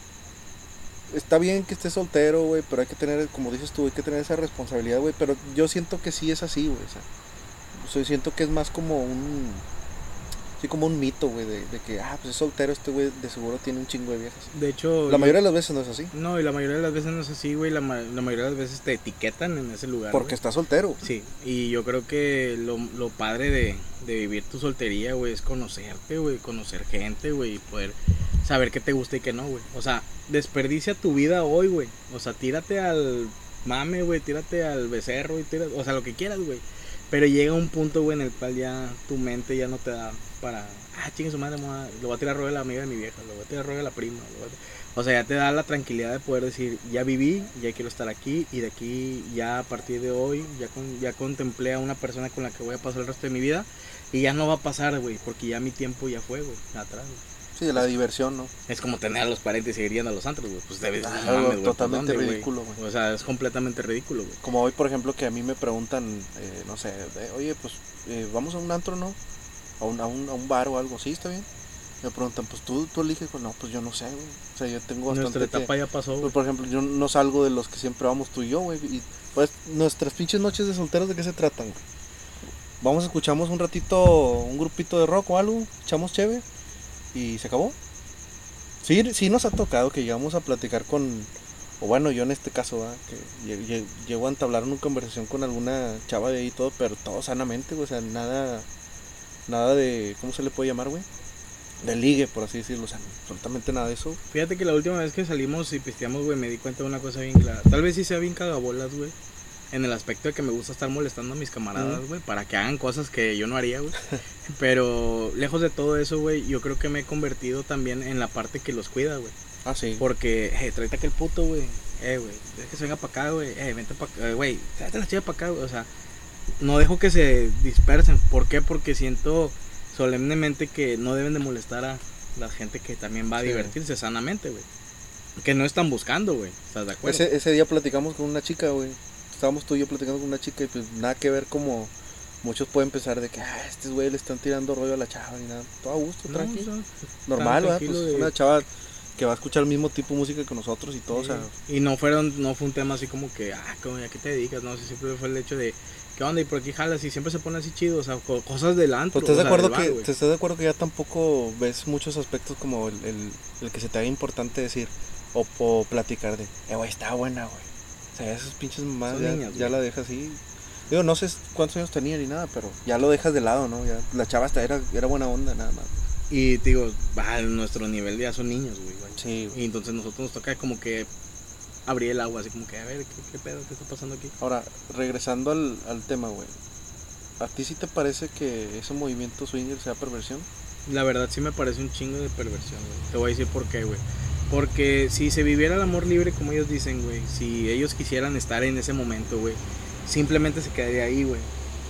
está bien que estés soltero, güey, pero hay que tener, como dices tú, hay que tener esa responsabilidad, güey. Pero yo siento que sí es así, güey. O sea, siento que es más como un. Sí, como un mito, güey, de, de que, ah, pues es soltero, este güey de seguro tiene un chingo de viejas. De hecho, La yo- mayoría de las veces no es así. No, y la mayoría de las veces no es así, güey. La, la mayoría de las veces te etiquetan en ese lugar. Porque güey. está soltero. Sí, y yo creo que lo, lo padre de, de vivir tu soltería, güey, es conocerte, güey, conocer gente, güey, y poder saber qué te gusta y qué no, güey. O sea, desperdicia tu vida hoy, güey. O sea, tírate al mame, güey, tírate al becerro y tírate, o sea, lo que quieras, güey. Pero llega un punto, güey, en el cual ya tu mente ya no te da para, ah, chingue su madre, me voy a- lo voy a tirar rollo a la amiga de mi vieja, lo voy a tirar rollo a la prima. lo voy a- O sea, ya te da la tranquilidad de poder decir, ya viví, ya quiero estar aquí y de aquí ya a partir de hoy ya, con- ya contemplé a una persona con la que voy a pasar el resto de mi vida y ya no va a pasar, güey, porque ya mi tiempo ya fue, güey, atrás. Sí, de la diversión, ¿no? Es como tener a los 40 y yendo a los antros, güey. Pues debes, Ah, no mames, güey, ¿por totalmente dónde, ridículo, güey. O sea, es completamente ridículo, güey. Como hoy, por ejemplo, que a mí me preguntan, eh, no sé, de, oye, pues eh, vamos a un antro, ¿no? A un, a, un, a un bar o algo, sí, está bien. Me preguntan, pues tú, tú eliges, pues no, pues yo no sé, güey. O sea, yo tengo bastante. Nuestra que- etapa ya pasó, Pues, güey. por ejemplo, yo no salgo de los que siempre vamos tú y yo, güey. Y pues nuestras pinches noches de solteros, ¿de qué se tratan, güey? Vamos, escuchamos un ratito un grupito de rock o algo, echamos cheve y se acabó. Sí, sí nos ha tocado que llegamos a platicar con, o bueno, yo en este caso, ¿verdad? que lle- lle- llego a entablar una conversación con alguna chava de ahí y todo, pero todo sanamente, güey, o sea, nada, nada de, ¿cómo se le puede llamar, güey? De ligue, por así decirlo, o sea, absolutamente nada de eso. Fíjate que la última vez que salimos y pisteamos, güey, me di cuenta de una cosa bien clara. Tal vez sí sea bien cagabolas, güey. En el aspecto de que me gusta estar molestando a mis camaradas, güey, para que hagan cosas que yo no haría, güey. Pero lejos de todo eso, güey, yo creo que me he convertido también en la parte que los cuida, güey. Ah, sí. Porque, eh, tráete aquel puto, güey. Eh, güey, es que se venga para acá, güey. Eh, vente para acá, güey. Tráete la chica para acá, güey. O sea, no dejo que se dispersen. ¿Por qué? Porque siento solemnemente que no deben de molestar a la gente que también va a Sí. divertirse sanamente, güey. Que no están buscando, güey. ¿Estás de acuerdo? Ese, ese día platicamos con una chica, güey. Estábamos tú y yo platicando con una chica y pues nada que ver como muchos pueden pensar de que, ah, estos güey le están tirando rollo a la chava y nada. Todo a gusto, No, tranquilo. o sea, Normal, ¿verdad? tranquilo Pues de- una chava que va a escuchar el mismo tipo de música que nosotros y todo, o sea. Y no fueron, no fue un tema así como que, ah, como, ¿a qué te dedicas? No, sí, siempre fue el hecho de, ¿qué onda? Y por aquí jalas y siempre se pone así chido, o sea, co- cosas del antro. Pues, ¿estás, o de sea, acuerdo del bar, que, güey. ¿te estás de acuerdo que ya tampoco ves muchos aspectos como el, el- el que se te haga importante decir o, o platicar de, eh, güey, está buena, güey? O sea, esas pinches Son ya, niñas, ya la dejas así. Digo, no sé cuántos años tenía ni nada, pero ya lo dejas de lado, ¿no? Ya, la chava hasta era, era buena onda, nada más. Y te digo, a nuestro nivel ya son niños, güey. güey. Sí, güey. Y entonces nosotros nos toca como que abrir el agua, así como que, a ver, ¿qué, qué pedo? ¿Qué está pasando aquí? Ahora, regresando al, al tema, güey. ¿A ti sí te parece que ese movimiento swinger sea perversión? La verdad sí me parece un chingo de perversión, güey. Te voy a decir por qué, güey. Porque si se viviera el amor libre, como ellos dicen, güey, si ellos quisieran estar en ese momento, güey, simplemente se quedaría ahí, güey.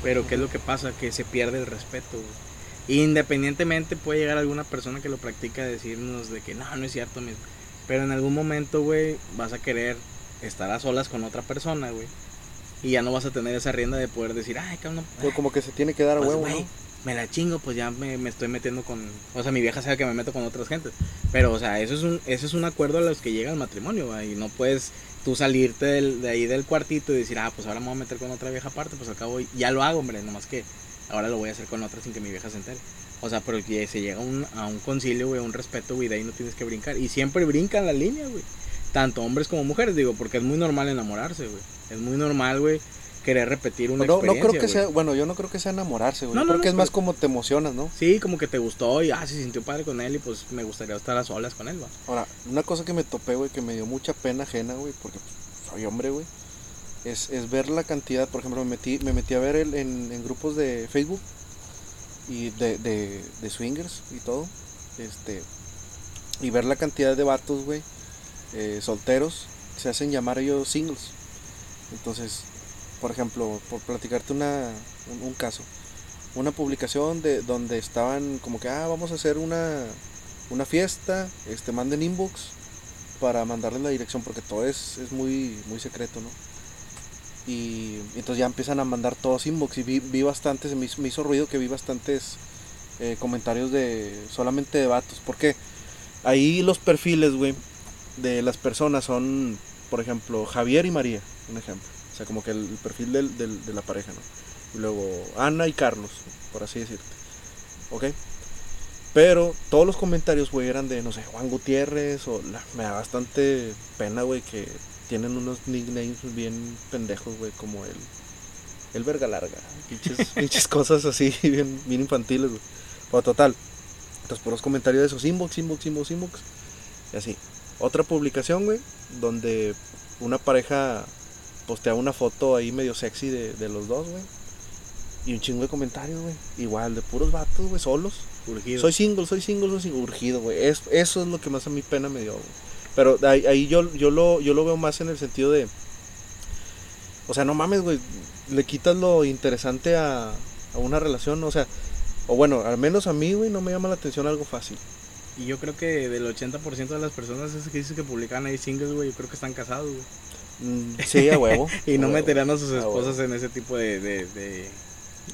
Pero ¿qué es lo que pasa? Que se pierde el respeto, güey. Independientemente puede llegar alguna persona que lo practica a decirnos de que no, no es cierto mismo. Pero en algún momento, güey, vas a querer estar a solas con otra persona, güey. Y ya no vas a tener esa rienda de poder decir, ay, cabrón, Pero como que se tiene que dar a pues, huevo, güey, ¿no? Me la chingo, pues ya me, me estoy metiendo con... O sea, mi vieja sabe que me meto con otras gentes. Pero, o sea, eso es un, eso es un acuerdo a los que llega el matrimonio, güey. Y no puedes tú salirte del- de ahí del cuartito y decir, ah, pues ahora me voy a meter con otra vieja aparte. Pues al cabo ya lo hago, hombre. Nomás que ahora lo voy a hacer con otra sin que mi vieja se entere. O sea, pero que se llega un, a un concilio, güey, un respeto, güey. De ahí no tienes que brincar. Y siempre brincan la línea, güey. Tanto hombres como mujeres, digo, porque es muy normal enamorarse, güey. Es muy normal, güey, querer repetir una No, no experiencia, creo que güey. sea, bueno, yo no creo que sea enamorarse, güey. No, Yo no, creo no, que es más como te emocionas, ¿no? Sí, como que te gustó y ah, se sintió padre con él y pues me gustaría estar a solas con él, va. Ahora, una cosa que me topé, güey, que me dio mucha pena ajena, güey, porque pues, soy hombre, güey, es, es ver la cantidad, por ejemplo, me metí, me metí a ver el, en, en grupos de Facebook y de, de, de swingers y todo, este, y ver la cantidad de vatos, güey, eh, solteros, se hacen llamar ellos singles. Entonces, por ejemplo, por platicarte una, un, caso, una publicación de donde estaban como que, ah, vamos a hacer una, una fiesta, este, manden inbox para mandarles la dirección porque todo es, es muy, muy secreto, ¿no? Y entonces ya empiezan a mandar todos inbox y vi, vi bastantes, me hizo, me hizo ruido que vi bastantes eh, comentarios de solamente de vatos. Porque ahí los perfiles, güey, de las personas son, por ejemplo, Javier y María, un ejemplo. O sea, como que el, el perfil del- del- de la pareja, ¿no? Y luego Ana y Carlos, por así decirte. ¿Ok? Pero todos los comentarios, güey, eran de, no sé, Juan Gutiérrez o la- me da bastante pena, güey, que tienen unos nicknames bien pendejos, güey, como el, el verga larga. Pinches, pinches cosas así, bien, bien infantiles, güey. Pero total. Entonces, por los comentarios de esos, inbox, inbox, inbox, inbox. Y así. Otra publicación, güey, donde una pareja postea una foto ahí medio sexy de, de los dos, güey. Y un chingo de comentarios, güey. Igual, de puros vatos, güey, solos. Urgido. Soy single, soy single, soy single. Urgido, güey. Es- eso es lo que más a mí pena me dio, güey. Pero ahí, ahí yo, yo, lo, yo lo veo más en el sentido de... O sea, no mames, güey. Le quitas lo interesante a, a una relación, o sea... O bueno, al menos a mí, güey, no me llama la atención algo fácil. Y yo creo que del 80% de las personas esas que dices que publican ahí singles, güey, yo creo que están casados, güey. Mm, sí, a huevo. Y a no huevo. meterán a sus A esposas en ese tipo de... de,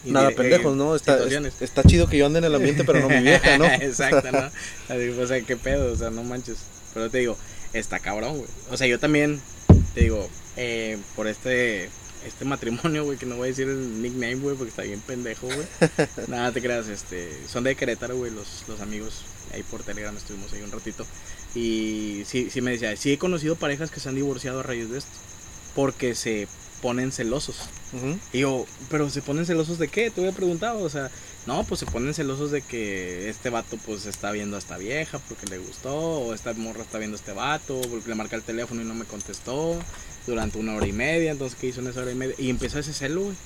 Nada, de- pendejos, ¿no? Está, es- está chido que yo ande en el ambiente, pero no mi vieja, ¿no? Exacto, ¿no? Así, o sea, qué pedo, o sea, no manches. Pero te digo, está cabrón, güey. O sea, yo también, te digo, eh, por este este matrimonio, güey, que no voy a decir el nickname, güey, porque está bien pendejo, güey. Nada, te creas, este, son de Querétaro, güey, los, los amigos, ahí por Telegram estuvimos ahí un ratito. Y sí, sí me decía, sí he conocido parejas que se han divorciado a raíz de esto, porque se ponen celosos. Y yo, pero se ponen celosos de qué? Te había preguntado, o sea, no, pues se ponen celosos de que este vato pues está viendo a esta vieja porque le gustó, o esta morra está viendo a este vato porque le marca el teléfono y no me contestó durante una hora y media, entonces ¿qué hizo en esa hora y media? Y empieza ese celo, güey,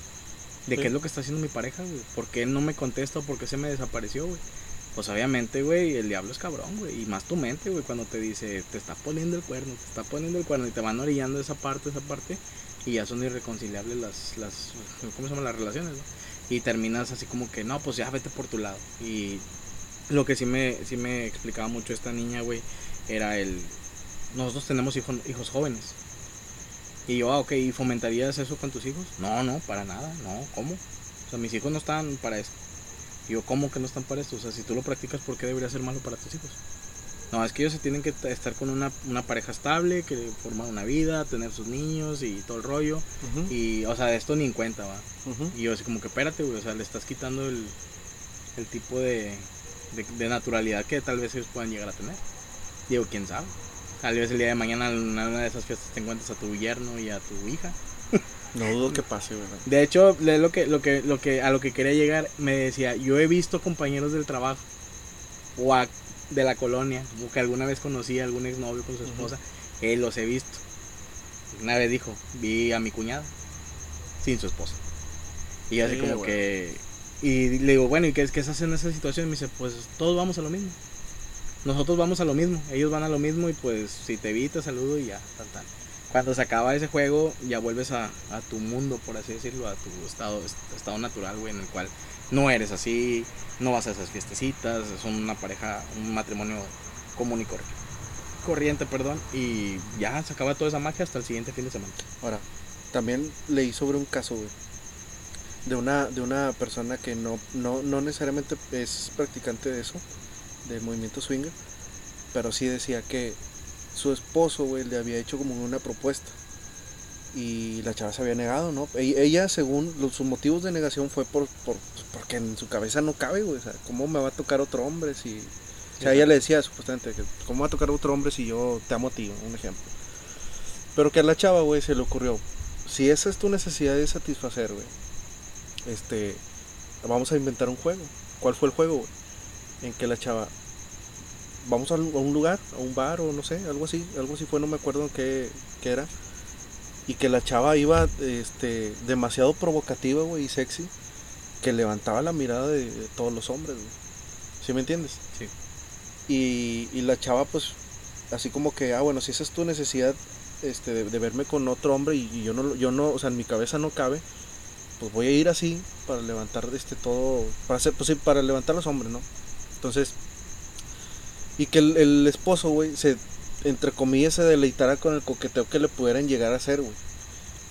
de Sí. qué es lo que está haciendo mi pareja, güey, por qué no me contesta o por qué se me desapareció, güey. Pues obviamente, güey, el diablo es cabrón, güey. Y más tu mente, güey, cuando te dice, te está poniendo el cuerno, te está poniendo el cuerno y te van orillando esa parte, esa parte. Y ya son irreconciliables las, las ¿cómo se llaman las relaciones, no? Y terminas así como que, no, pues ya vete por tu lado. Y lo que sí me, sí me explicaba mucho esta niña, güey, era el, nosotros tenemos hijos, hijos jóvenes. Y yo, ah, ok, ¿y fomentarías eso con tus hijos? No, no, para nada, no, ¿cómo? O sea, mis hijos no están para esto. Y yo, ¿cómo que no están para esto? O sea, si tú lo practicas, ¿por qué debería ser malo para tus hijos? No, es que ellos se tienen que estar con una, una pareja estable, que formar una vida, tener sus niños y todo el rollo. Y, o sea, de esto ni en cuenta, va. Y yo así como que, espérate, güey, o sea, le estás quitando el, el tipo de, de, de naturalidad que tal vez ellos puedan llegar a tener. Digo, quién sabe. Tal vez el día de mañana en una de esas fiestas te encuentres a tu yerno y a tu hija. No dudo que pase, güey. De hecho, lo que, lo que, lo que, a lo que quería llegar, me decía, yo he visto compañeros del trabajo o a- de la colonia, o que alguna vez conocí a algún exnovio con su esposa, eh, los he visto. Una vez dijo, vi a mi cuñada sin su esposa. Y yo así Sí, como que... Y le digo, bueno, ¿y qué, qué se hace en esa situación? Y me dice, pues todos vamos a lo mismo. Nosotros vamos a lo mismo, ellos van a lo mismo y pues si te vi te saludo y ya, tan tan. Cuando se acaba ese juego ya vuelves a, tu mundo, por así decirlo, a tu estado, est- estado natural, güey, en el cual no eres así, no vas a esas fiestecitas, son una pareja, un matrimonio común y corriente. Corriente, perdón, y ya se acaba toda esa magia hasta el siguiente fin de semana. Ahora, también leí sobre un caso. De una, de una persona que no, no, no necesariamente es practicante de eso, del movimiento swinger, pero sí decía que su esposo, güey, le había hecho como una propuesta. Y la chava se había negado, ¿no? E- Ella, según los, sus motivos de negación, fue por, pues, porque en su cabeza no cabe, güey. O sea, ¿cómo me va a tocar otro hombre si. O sea, ella le decía supuestamente que, ¿cómo va a tocar otro hombre si yo te amo a ti? Un ejemplo. Pero que a la chava, güey, se le ocurrió. Si esa es tu necesidad de satisfacer, güey. Este. Vamos a inventar un juego. ¿Cuál fue el juego, güey? En que la chava. Vamos a un lugar, a un bar o no sé, algo así. Algo así fue, no me acuerdo qué, qué era. Y que la chava iba este, demasiado provocativa, güey, y sexy. Que levantaba la mirada de, de todos los hombres, güey. ¿Sí me entiendes? Sí. Y, y la chava, pues, así como que, ah, bueno, si esa es tu necesidad este, de, de verme con otro hombre y, y yo no, yo no, o sea, en mi cabeza no cabe, pues voy a ir así para levantar este todo, para hacer, pues sí, para levantar los hombres, ¿no? Entonces, y que el, esposo, güey, se, entre comillas, se deleitara con el coqueteo que le pudieran llegar a hacer, güey.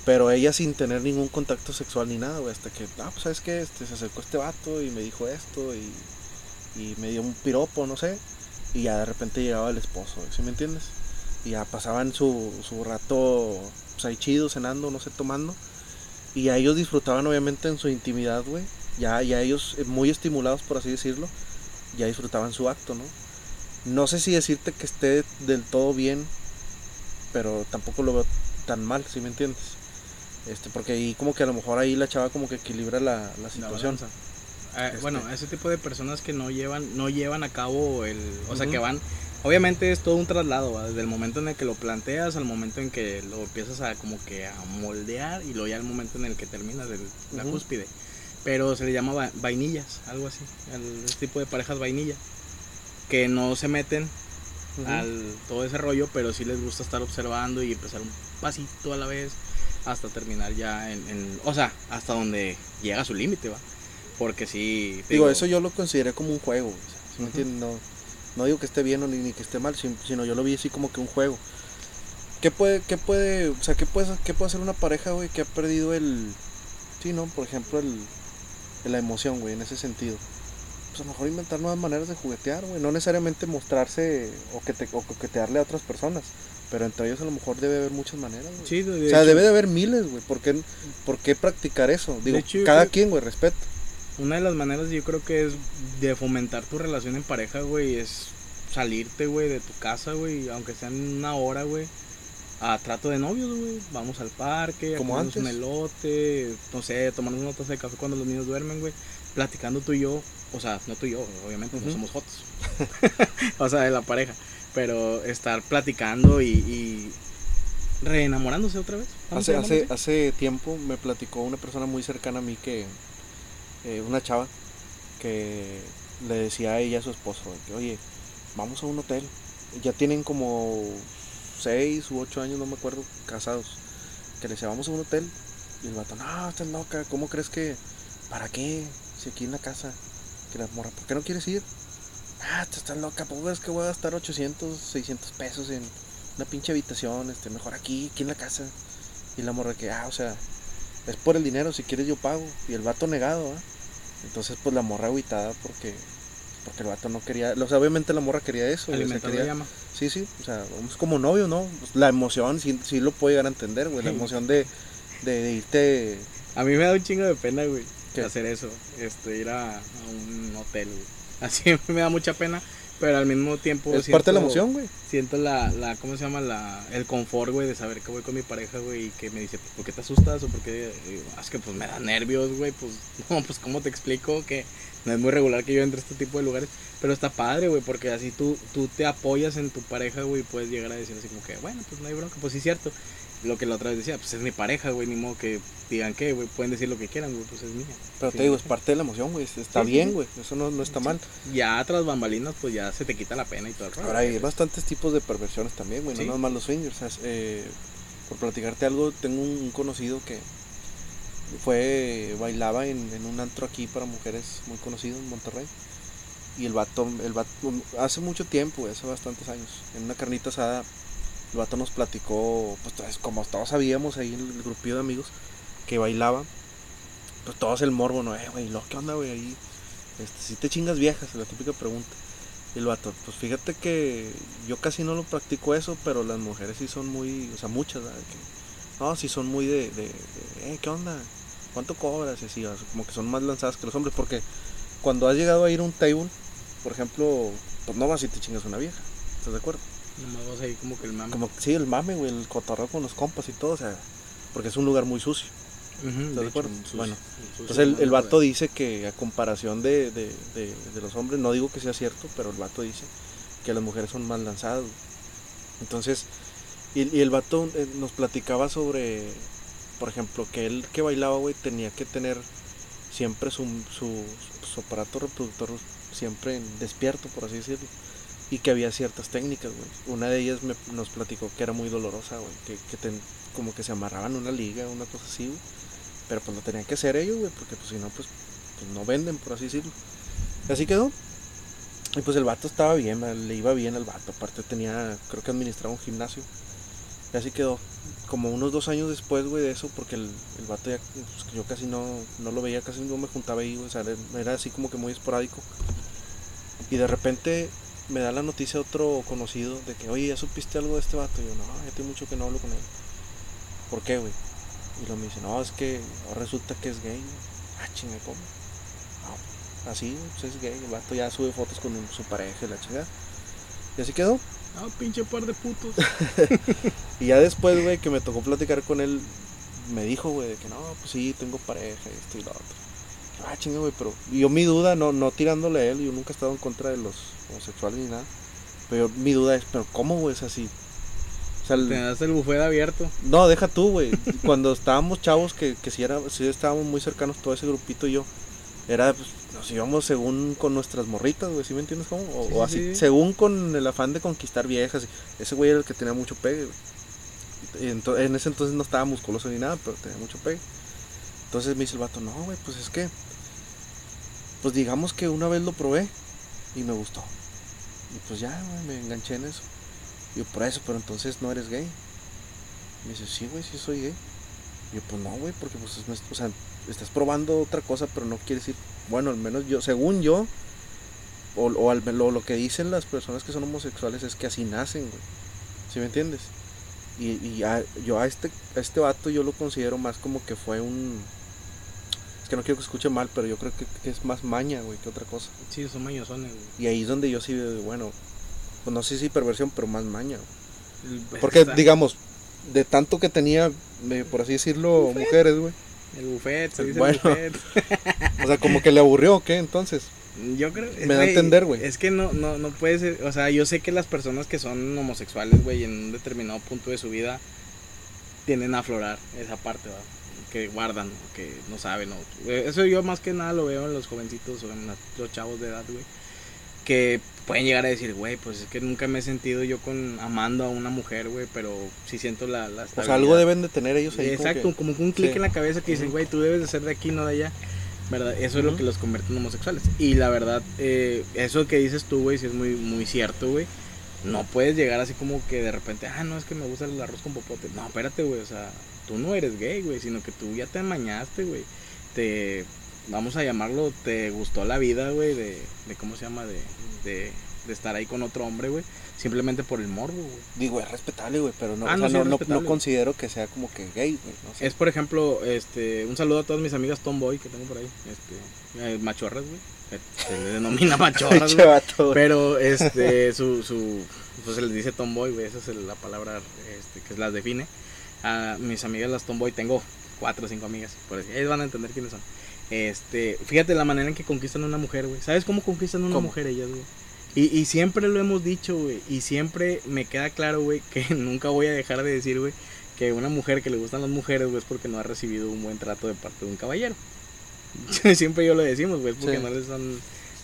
Pero ella sin tener ningún contacto sexual ni nada, güey, hasta que, ah, pues sabes qué, este, se acercó este vato y me dijo esto y, y me dio un piropo, no sé, y ya de repente llegaba el esposo, ¿sí me entiendes? Y ya pasaban su, su rato, pues cenando, no sé, tomando, y ya ellos disfrutaban obviamente en su intimidad, güey, ya, ya ellos eh, muy estimulados, por así decirlo, ya disfrutaban su acto, ¿no? No sé si decirte que esté del todo bien, pero tampoco lo veo tan mal, ¿sí me entiendes? Este, porque ahí como que a lo mejor ahí la chava como que equilibra la, la La situación. balanza. Eh, Este- Bueno, ese tipo de personas que no llevan, no llevan a cabo el, o sea, Ujú. que van, obviamente es todo un traslado, ¿va? desde el momento en el que lo planteas al momento en que lo empiezas a como que a moldear y luego ya el momento en el que terminas el, la Ujú. cúspide. Pero se le llama va- vainillas, algo así, el tipo de parejas vainilla, que no se meten al todo ese rollo, pero sí les gusta estar observando y empezar un pasito a la vez hasta terminar ya en, en- o sea, hasta donde llega su límite, va. Porque sí, Digo, eso yo lo consideré como un juego, güey, ¿sí me Ujú. entiendes? No, No digo que esté bien o ni, ni que esté mal, sin- sino yo lo vi así como que un juego. ¿Qué puede, qué puede, o sea, qué puede, qué puede hacer una pareja, güey, que ha perdido el, sí, no, por ejemplo, el, la emoción, güey, en ese sentido? Pues a lo mejor inventar nuevas maneras de juguetear, güey, no necesariamente mostrarse o, que te, o coquetearle a otras personas, pero entre ellos a lo mejor debe haber muchas maneras, güey. Sí, o sea, hecho, debe de haber miles, güey, ¿por qué, por qué practicar eso? Digo, hecho, cada quien, güey, respeto. Una de las maneras yo creo que es de fomentar tu relación en pareja, güey, es salirte, güey, de tu casa, güey, aunque sea en una hora, güey, a trato de novios, güey. Vamos al parque, a Como comernos un antes. elote, no sé, tomarnos una taza de café cuando los niños duermen, güey, platicando tú y yo, o sea, no tú y yo, obviamente, no somos fotos, o sea, de la pareja, pero estar platicando y, y reenamorándose otra vez. Hace, hace, hace tiempo me platicó una persona muy cercana a mí que, eh, una chava, que le decía a ella, a su esposo, que, oye, vamos a un hotel. Ya tienen como seis u ocho años, no me acuerdo, casados. Que le decía, vamos a un hotel. Y el vato, no, estás loca, ¿cómo crees que, para qué? Si aquí en la casa, que la morra, ¿por qué no quieres ir? Ah, te estás loca, ¿por qué es que voy a gastar 800, 600 pesos en una pinche habitación? Este, mejor aquí, aquí en la casa. Y la morra que, ah, o sea, es por el dinero, si quieres yo pago. Y el vato negado, ¿ah? Entonces, pues la morra agüitada porque, porque el vato no quería, o sea, obviamente la morra quería eso. güey, o sea, quería- llama. Sí, sí, o sea, es como novio, ¿no? Pues, la emoción, sí, sí lo puedo llegar a entender, güey, la emoción de, de, de irte... A mí me da un chingo de pena, güey, ¿Qué? hacer eso, este, ir a, a un hotel, güey. Así me da mucha pena, pero al mismo tiempo es parte de la siento- emoción, güey. Siento la, la, ¿cómo se llama? La, el confort, güey, de saber que voy con mi pareja, güey, y que me dice, pues, ¿por qué te asustas? O por qué, Y digo, "Ah, es que, pues, me da nervios, güey, pues, no, pues, ¿cómo te explico? Que no es muy regular que yo entre a este tipo de lugares, pero está padre, güey, porque así tú, tú te apoyas en tu pareja, güey, y puedes llegar a decir así como que, bueno, pues, no hay bronca, pues, sí, es cierto. Lo que la otra vez decía, pues, es mi pareja, güey, ni modo que digan que, güey, pueden decir lo que quieran, güey, pues, es mía. Pero Sí, te digo, es sí. parte de la emoción, güey, está Sí, sí, bien, sí. güey, eso no, no está mal. Ya tras bambalinas, pues, ya se te quita la pena y todo el rollo. Ahora hay bastantes tipos de perversiones también, güey, Sí. no nada más los swingers. eh, por platicarte algo, tengo un, un conocido que fue, bailaba en, en un antro aquí para mujeres muy conocido en Monterrey. Y el vato, el vato, hace mucho tiempo, güey, hace bastantes años, en una carnita asada, el vato nos platicó, pues como todos sabíamos ahí en el grupillo de amigos que bailaba, pues todos el morbo, ¿no? Eh, güey, lo ¿qué onda, güey? Ahí, este, si te chingas viejas, la típica pregunta. Y el vato, pues fíjate que yo casi no lo practico eso, pero las mujeres sí son muy, o sea, muchas, ¿verdad? Que, no, sí son muy de, de, de, eh, ¿qué onda? ¿Cuánto cobras? Y así, como que son más lanzadas que los hombres, porque cuando has llegado a ir a un table, por ejemplo, pues no vas y te chingas una vieja, ¿estás de acuerdo? Nomás ahí como que el mame. Como sí, el mame, güey, el cotorreo con los compas y todo, o sea, porque es un lugar muy sucio. Un sucio- Bueno, Entonces el, el vato dice que a comparación de, de, de- los hombres, no digo que sea cierto, pero el vato dice que las mujeres son más lanzadas. güey. Entonces, y, y el vato eh, nos platicaba sobre, por ejemplo, que él que bailaba, güey, tenía que tener siempre su, su, su aparato reproductor siempre despierto, por así decirlo. Y que había ciertas técnicas, güey. Una de ellas me- nos platicó que era muy dolorosa, güey. Que, como que se amarraban una liga, una cosa así, güey. Pero pues lo tenían que hacer ellos, güey, porque pues si no, pues, pues, no venden, por así decirlo. Y así quedó. Y pues el vato estaba bien, le iba bien al vato. Aparte tenía, creo que administraba un gimnasio. Y así quedó. Como unos dos años después, güey, de eso, porque el, el vato ya, pues, yo casi no, no lo veía, casi no me juntaba ahí, güey. O sea, era así como que muy esporádico. Y de repente me da la noticia otro conocido de que, oye, ¿ya supiste algo de este vato? Y yo, no, ya tiene mucho que no hablo con él. ¿Por qué, güey? Y lo me dice, no, es que resulta que es gay. Ah, chinga, ¿cómo? No, así, pues es gay. El vato ya sube fotos con su pareja y la chingada. Y así quedó. Ah, pinche par de putos. Y ya después, güey, que me tocó platicar con él, me dijo, güey, de que no, pues sí, tengo pareja, esto y lo otro. Ah, chinga, güey, pero yo mi duda, no, no tirándole a él, yo nunca he estado en contra de los homosexuales ni nada. Pero mi duda es, pero ¿cómo, güey, es así? O sea, Te das el buffet abierto. no, deja tú, güey. Cuando estábamos chavos, que, que sí, era, sí estábamos muy cercanos, todo ese grupito y yo, era, pues, nos íbamos según con nuestras morritas, güey, ¿sí me entiendes cómo? O, Sí, o sí, así, sí. según con el afán de conquistar viejas. Ese güey era el que tenía mucho pegue, güey. En ese entonces no estaba musculoso ni nada, pero tenía mucho pegue. Entonces me dice el vato, no, güey, pues es que, pues digamos que una vez lo probé y me gustó. Y pues ya, güey, me enganché en eso. Y yo, por eso, pero entonces no eres gay. Me dice, sí, güey, sí soy gay. Y yo, pues no, güey, porque pues, o sea, estás probando otra cosa, pero no quiere decir, bueno, al menos yo, según yo, o, o al, lo, lo que dicen las personas que son homosexuales es que así nacen, güey. ¿Sí me entiendes? Y, y a- yo a este, a este vato yo lo considero más como que fue un... Que no quiero que escuche mal, pero yo creo que, que es más maña, güey, que otra cosa. Sí, son mañosones, güey. Y ahí es donde yo sí, veo, bueno, pues no sé si perversión, pero más maña. güey. El- Porque, está- digamos, de tanto que tenía, eh, por así decirlo, mujeres, güey. El buffet, se dice Bueno. el buffet. O sea, como que le aburrió, ¿o qué? Entonces. Yo creo Me da a entender, güey. Es que no, no, no puede ser. O sea, yo sé que las personas que son homosexuales, güey, en un determinado punto de su vida tienden a aflorar esa parte, ¿va? Que guardan, o que no saben. o- eh, Eso yo más que nada lo veo en los jovencitos o en las- los chavos de edad, güey. Que pueden llegar a decir, güey, pues es que nunca me he sentido yo con amando a una mujer, güey, pero sí siento la, la O sea, algo deben de tener ellos ahí. como Exacto, que- como que un clic sí. en la cabeza que dicen, güey, tú debes de ser de aquí, no de allá. ¿Verdad? Eso es lo que los convierte en homosexuales. Y la verdad, eh, eso que dices tú, güey, sí es muy, muy cierto, güey. No puedes llegar así como que de repente, ah, no, es que me gusta el arroz con popote. No, espérate, güey, o sea, tú no eres gay, güey, sino que tú ya te amañaste, güey. Te, vamos a llamarlo, te gustó la vida, güey, de, de, ¿cómo se llama? De, de, de estar ahí con otro hombre, güey. Simplemente por el morbo, güey. Digo, es respetable, güey, pero no, Ah, o no, sea, no, considero que sea como que gay, güey. No sé. Es por ejemplo, este, un saludo a todas mis amigas Tomboy que tengo por ahí, este, eh, machorras, güey. Eh, Se le denomina machorras, güey. Pero este, su, su, pues se les dice tomboy, güey, esa es la palabra este, que las define. A mis amigas las tomboy, tengo cuatro o cinco amigas, por eso, ellas van a entender quiénes son. Este, fíjate la manera en que conquistan a una mujer, güey. ¿Sabes cómo conquistan a una ¿Cómo? mujer ellas, güey? Y, y siempre lo hemos dicho, güey. Y siempre me queda claro, güey, que nunca voy a dejar de decir, güey, que una mujer que le gustan las mujeres, güey, es porque no ha recibido un buen trato de parte de un caballero. siempre yo lo decimos, güey, es porque Sí. no les han,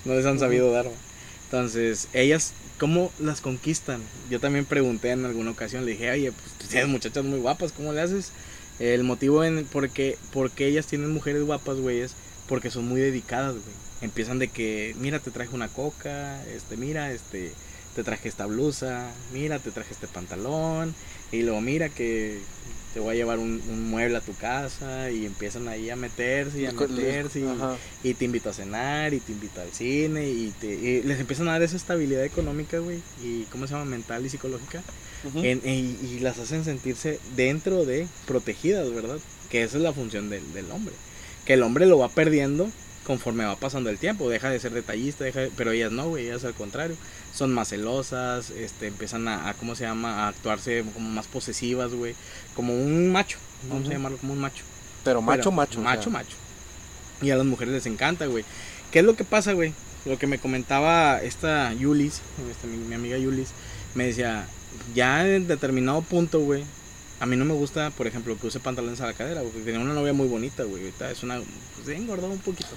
no les han sabido dar, güey. Entonces, ellas, ¿cómo las conquistan? Yo también pregunté en alguna ocasión, le dije, oye, pues tienes muchachas muy guapas, ¿cómo le haces? El motivo en por qué, por qué ellas tienen mujeres guapas, güey, es porque son muy dedicadas, güey. Empiezan de que, mira, te traje una coca, este, mira, este, te traje esta blusa, mira, te traje este pantalón, y luego mira que te voy a llevar un, un mueble a tu casa, y empiezan ahí a meterse y a meterse, y, te invito a cenar, y te invito al cine, y, te, y les empiezan a dar esa estabilidad económica, güey, y ¿cómo se llama? Mental y psicológica, en- y las hacen sentirse dentro de protegidas, ¿verdad? Que esa es la función del, del hombre. Que el hombre lo va perdiendo conforme va pasando el tiempo, deja de ser detallista, deja de- pero ellas no, güey, ellas al contrario, son más celosas, este, empiezan a, a, ¿cómo se llama? A actuarse como más posesivas, güey, como un macho, vamos a llamarlo como un macho. Pero macho, Pero, macho. o sea, Macho, macho. Y a las mujeres les encanta, güey. ¿Qué es lo que pasa, güey? Lo que me comentaba esta Yulis, esta, mi, mi amiga Yulis, me decía, ya en determinado punto, güey, a mí no me gusta, por ejemplo, que use pantalones a la cadera, porque tenía una novia muy bonita, güey, ahorita es una, pues engordado un poquito.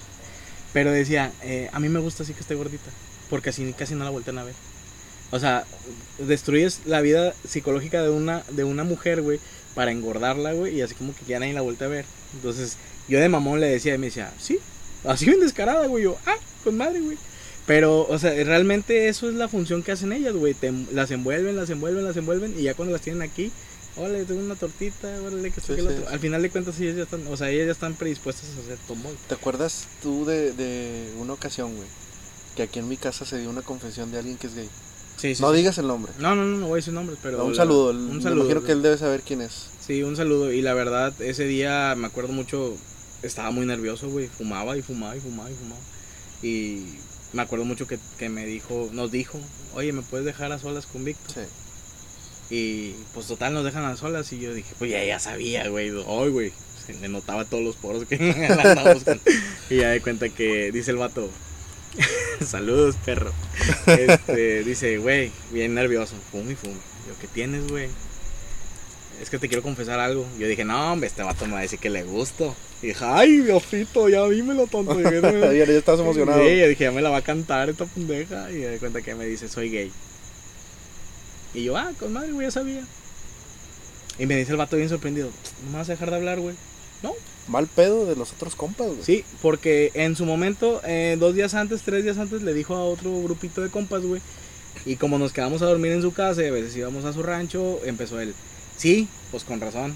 Pero decía, eh, a mí me gusta así que esté gordita, porque así casi no la vuelten a ver. O sea, destruyes la vida psicológica de una, de una mujer, güey, para engordarla, güey, y así como que ya nadie la vuelve a ver. Entonces, yo de mamón le decía, y me decía, sí, así bien descarada, güey, yo, ah, con madre, güey. Pero, o sea, realmente eso es la función que hacen ellas, güey. Las envuelven, las envuelven, las envuelven, y ya cuando las tienen aquí, órale, tengo una tortita, órale, que Sí, sí, otro. sí. Al final de cuentas, ellas ya están, o sea, ellas ya están predispuestas a hacer tomboy. ¿Te acuerdas tú de, de una ocasión, güey? Que aquí en mi casa se dio una confesión de alguien que es gay. Sí, sí. no sí. digas el nombre. No, no, no, no voy a decir nombres, pero. No, un la- saludo. Un me saludo. imagino que él debe saber quién es. Sí, un saludo. Y la verdad, ese día me acuerdo mucho, estaba muy nervioso, güey. Fumaba y fumaba y fumaba y fumaba. Y me acuerdo mucho que, que me dijo, nos dijo, oye, ¿me puedes dejar a solas con Víctor? Sí. Y pues total nos dejan a solas. Y yo dije, pues ya, ya sabía, güey. Ay, güey. Se le notaba todos los poros que la andaba buscando. Y ya de cuenta que dice el vato. Saludos, perro. Este, dice, güey, bien nervioso. Fume y fume. Yo, ¿qué tienes, güey? Es que te quiero confesar algo. Yo dije, no, hombre, este vato me va a decir que le gusto. Y dije, ay, Diosito, ya dímelo, tonto. Ya, ya estás emocionado. Sí, yo dije, ya me la va a cantar esta pendeja. Y de cuenta que me dice, soy gay. Y yo, ah, con madre, güey, ya sabía. Y me dice el vato bien sorprendido, ¿no me vas a dejar de hablar, güey? No. Mal pedo de los otros compas, güey. Sí, porque en su momento, eh, dos días antes, tres días antes, le dijo a otro grupito de compas, güey, Y como nos quedamos a dormir en su casa y a veces íbamos a su rancho, empezó él, sí, pues con razón.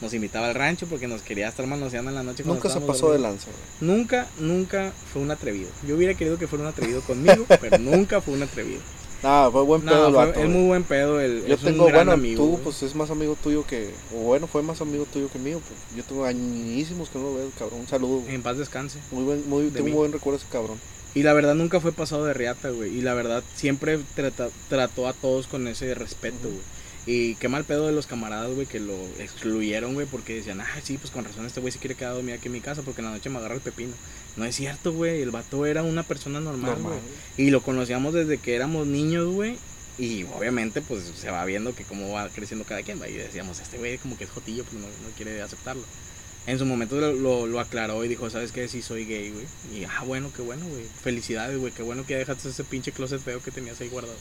Nos invitaba al rancho porque nos quería estar manoseando en la noche. Nunca se pasó de lanza, güey. Nunca, nunca fue un atrevido. Yo hubiera querido que fuera un atrevido conmigo, pero nunca fue un atrevido. Ah, fue buen pedo No, el fue- es muy buen pedo. El, Yo es tengo, bueno, amigo. tú pues es más amigo tuyo que, o bueno, fue más amigo tuyo que mío, pues yo tengo añísimos que no lo veo, cabrón, un saludo. En paz descanse. muy buen, muy, tengo un buen recuerdo ese cabrón. Y la verdad nunca fue pasado de riata, güey. Y la verdad siempre trata- trató a todos con ese respeto, güey. Y qué mal pedo de los camaradas, güey, que lo excluyeron, güey, porque decían, ah, sí, pues con razón este güey sí quiere quedar a dormir aquí en mi casa porque en la noche me agarra el pepino. No es cierto, güey. El vato era una persona normal, güey. Y lo conocíamos desde que éramos niños, güey. Y obviamente, pues se va viendo que cómo va creciendo cada quien, güey. Y decíamos, este güey como que es jotillo, pero no, no quiere aceptarlo. En su momento lo, lo, lo aclaró y dijo, ¿sabes qué? Sí, soy gay, güey. Y, ah, bueno, qué bueno, güey. Felicidades, güey. Qué bueno que ya dejaste ese pinche closet feo que tenías ahí guardado.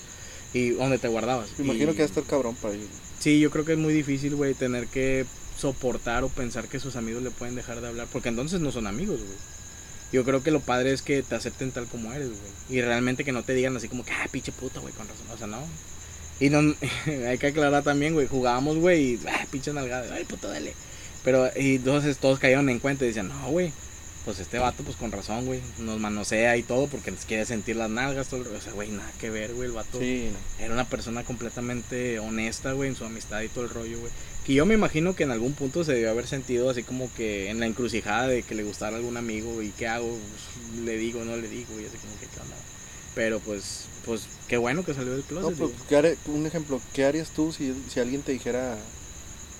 Y donde te guardabas. Me imagino Y- que va a estar cabrón para ir. Sí, yo creo que es muy difícil, güey, tener que soportar o pensar que sus amigos le pueden dejar de hablar. Porque entonces no son amigos, güey. Yo creo que lo padre es que te acepten tal como eres, güey. Y realmente que no te digan así como que, ah, pinche puta, güey, con razón. O sea, no. Y no, hay que aclarar también, güey. Jugábamos, güey, y, ah, pinche nalgada. Ay, puto, dale. Pero, y entonces todos cayeron en cuenta y decían, no, güey. Pues este vato, pues con razón, güey. Nos manosea y todo porque nos quiere sentir las nalgas. Todo, el- o sea, güey, nada que ver, güey. El vato Sí, no. era una persona completamente honesta, güey, en su amistad y todo el rollo, güey. Que yo me imagino que en algún punto se debió haber sentido así como que en la encrucijada de que le gustara algún amigo y qué hago, Pues, le digo, no le digo, y así como que onda. Pero pues, pues qué bueno que salió del No, closet. pues, digo. ¿qué haré- un ejemplo, ¿qué harías tú si, si alguien te dijera,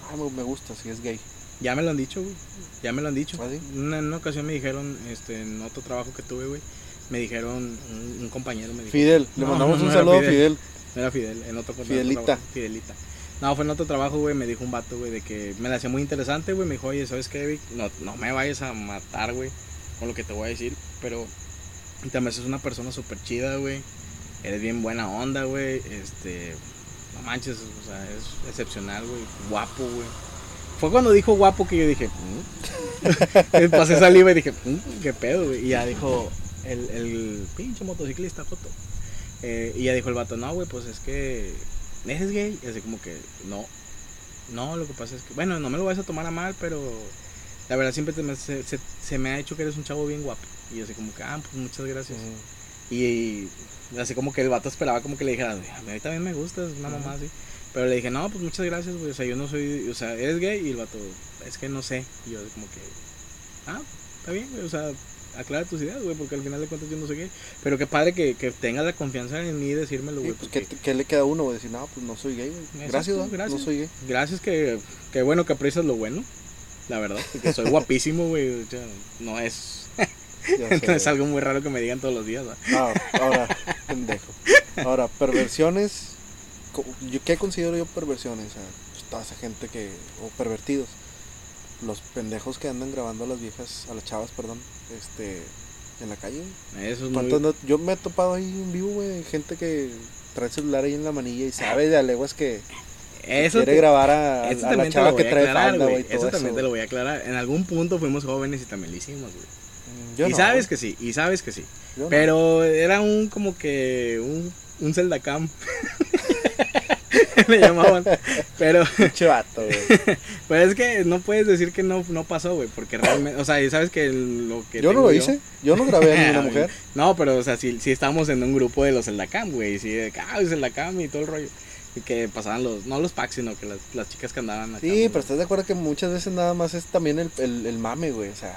ah, me gusta, si es gay? Ya me lo han dicho, güey. Ya me lo han dicho. ¿Ah, sí? Una- en una ocasión me dijeron, este, en otro trabajo que tuve, güey, me dijeron, un, un compañero me dijo. Fidel, le No, mandamos no un saludo a Fidel. Fidel. No era Fidel, en otro, en otro Fidelita. trabajo, Fidelita. No, fue en otro trabajo, güey, me dijo un vato, güey, de que me la hacía muy interesante, güey. Me dijo, oye, ¿sabes qué, Vic? No, no me vayas a matar, güey, con lo que te voy a decir, pero también es una persona súper chida, güey. Eres bien buena onda, güey. Este, no manches, o sea, es excepcional, güey. Guapo, güey. Fue cuando dijo guapo que yo dije, "Mm". pasé saliva y dije, "Mm, qué pedo, güey. Y ya dijo el, el pinche motociclista, foto. Eh, y ya dijo el vato, no, güey, pues es que eres gay. Y así como que, no. No, lo que pasa es que, bueno, no me lo vas a tomar a mal, pero la verdad siempre te me- se, se- se me ha hecho que eres un chavo bien guapo. Y yo así como que, ah, pues muchas gracias. Ujú. Y, así como que el vato esperaba como que le dijera, a mí también me gusta, es una Ujú. mamá así. Pero le dije, no, pues muchas gracias, güey. O sea, yo no soy, o sea, eres gay. Y el vato, es que no sé. Y yo como que, ah, está bien, güey. O sea, aclara tus ideas, güey, porque al final de cuentas yo no soy gay. Pero qué padre que, que tengas la confianza en mí y decírmelo, Sí, güey. pues, porque- ¿qué, qué le queda a uno? güey? Decir, no, pues no soy gay, güey. Gracias, ¿no? gracias. no soy gay. Gracias que, que bueno que aprecias lo bueno. La verdad, porque soy guapísimo, güey. no es, Ya sé, no es güey. algo muy raro que me digan todos los días. Ah, ahora, pendejo. Ahora, perversiones. ¿Qué considero yo perversiones? O sea, pues, toda esa gente que. O pervertidos. Los pendejos que andan grabando a las viejas, a las chavas, perdón, este. En la calle. Eso es muy... ¿Cuántos no- yo me he topado ahí en vivo, güey. Gente que trae el celular ahí en la manilla y sabe de a leguas que Eso quiere te- grabar a, a Eso la también te chava que a trae aclarar. Eso también te lo voy a aclarar. En algún punto fuimos jóvenes y también lo hicimos, güey. Mm, y no, sabes que sí, y sabes que sí. Yo no. Pero era un como que un, un Zelda Cam. Le llamaban. Pero, Pinche vato, güey. pero es que no puedes decir que no, no pasó, güey. Porque realmente, o sea, y sabes que lo que. Yo no lo hice. Yo no grabé a ninguna mujer. No, pero, o sea, sí, sí estábamos en un grupo de los Zeldacam, güey. Sí, de que, ah, Zeldacam y todo el rollo. Y que pasaban los, no los packs, sino que las, las chicas que andaban acá. Sí, pero estás de acuerdo que muchas veces nada más es también el, el, el mame, güey. O sea,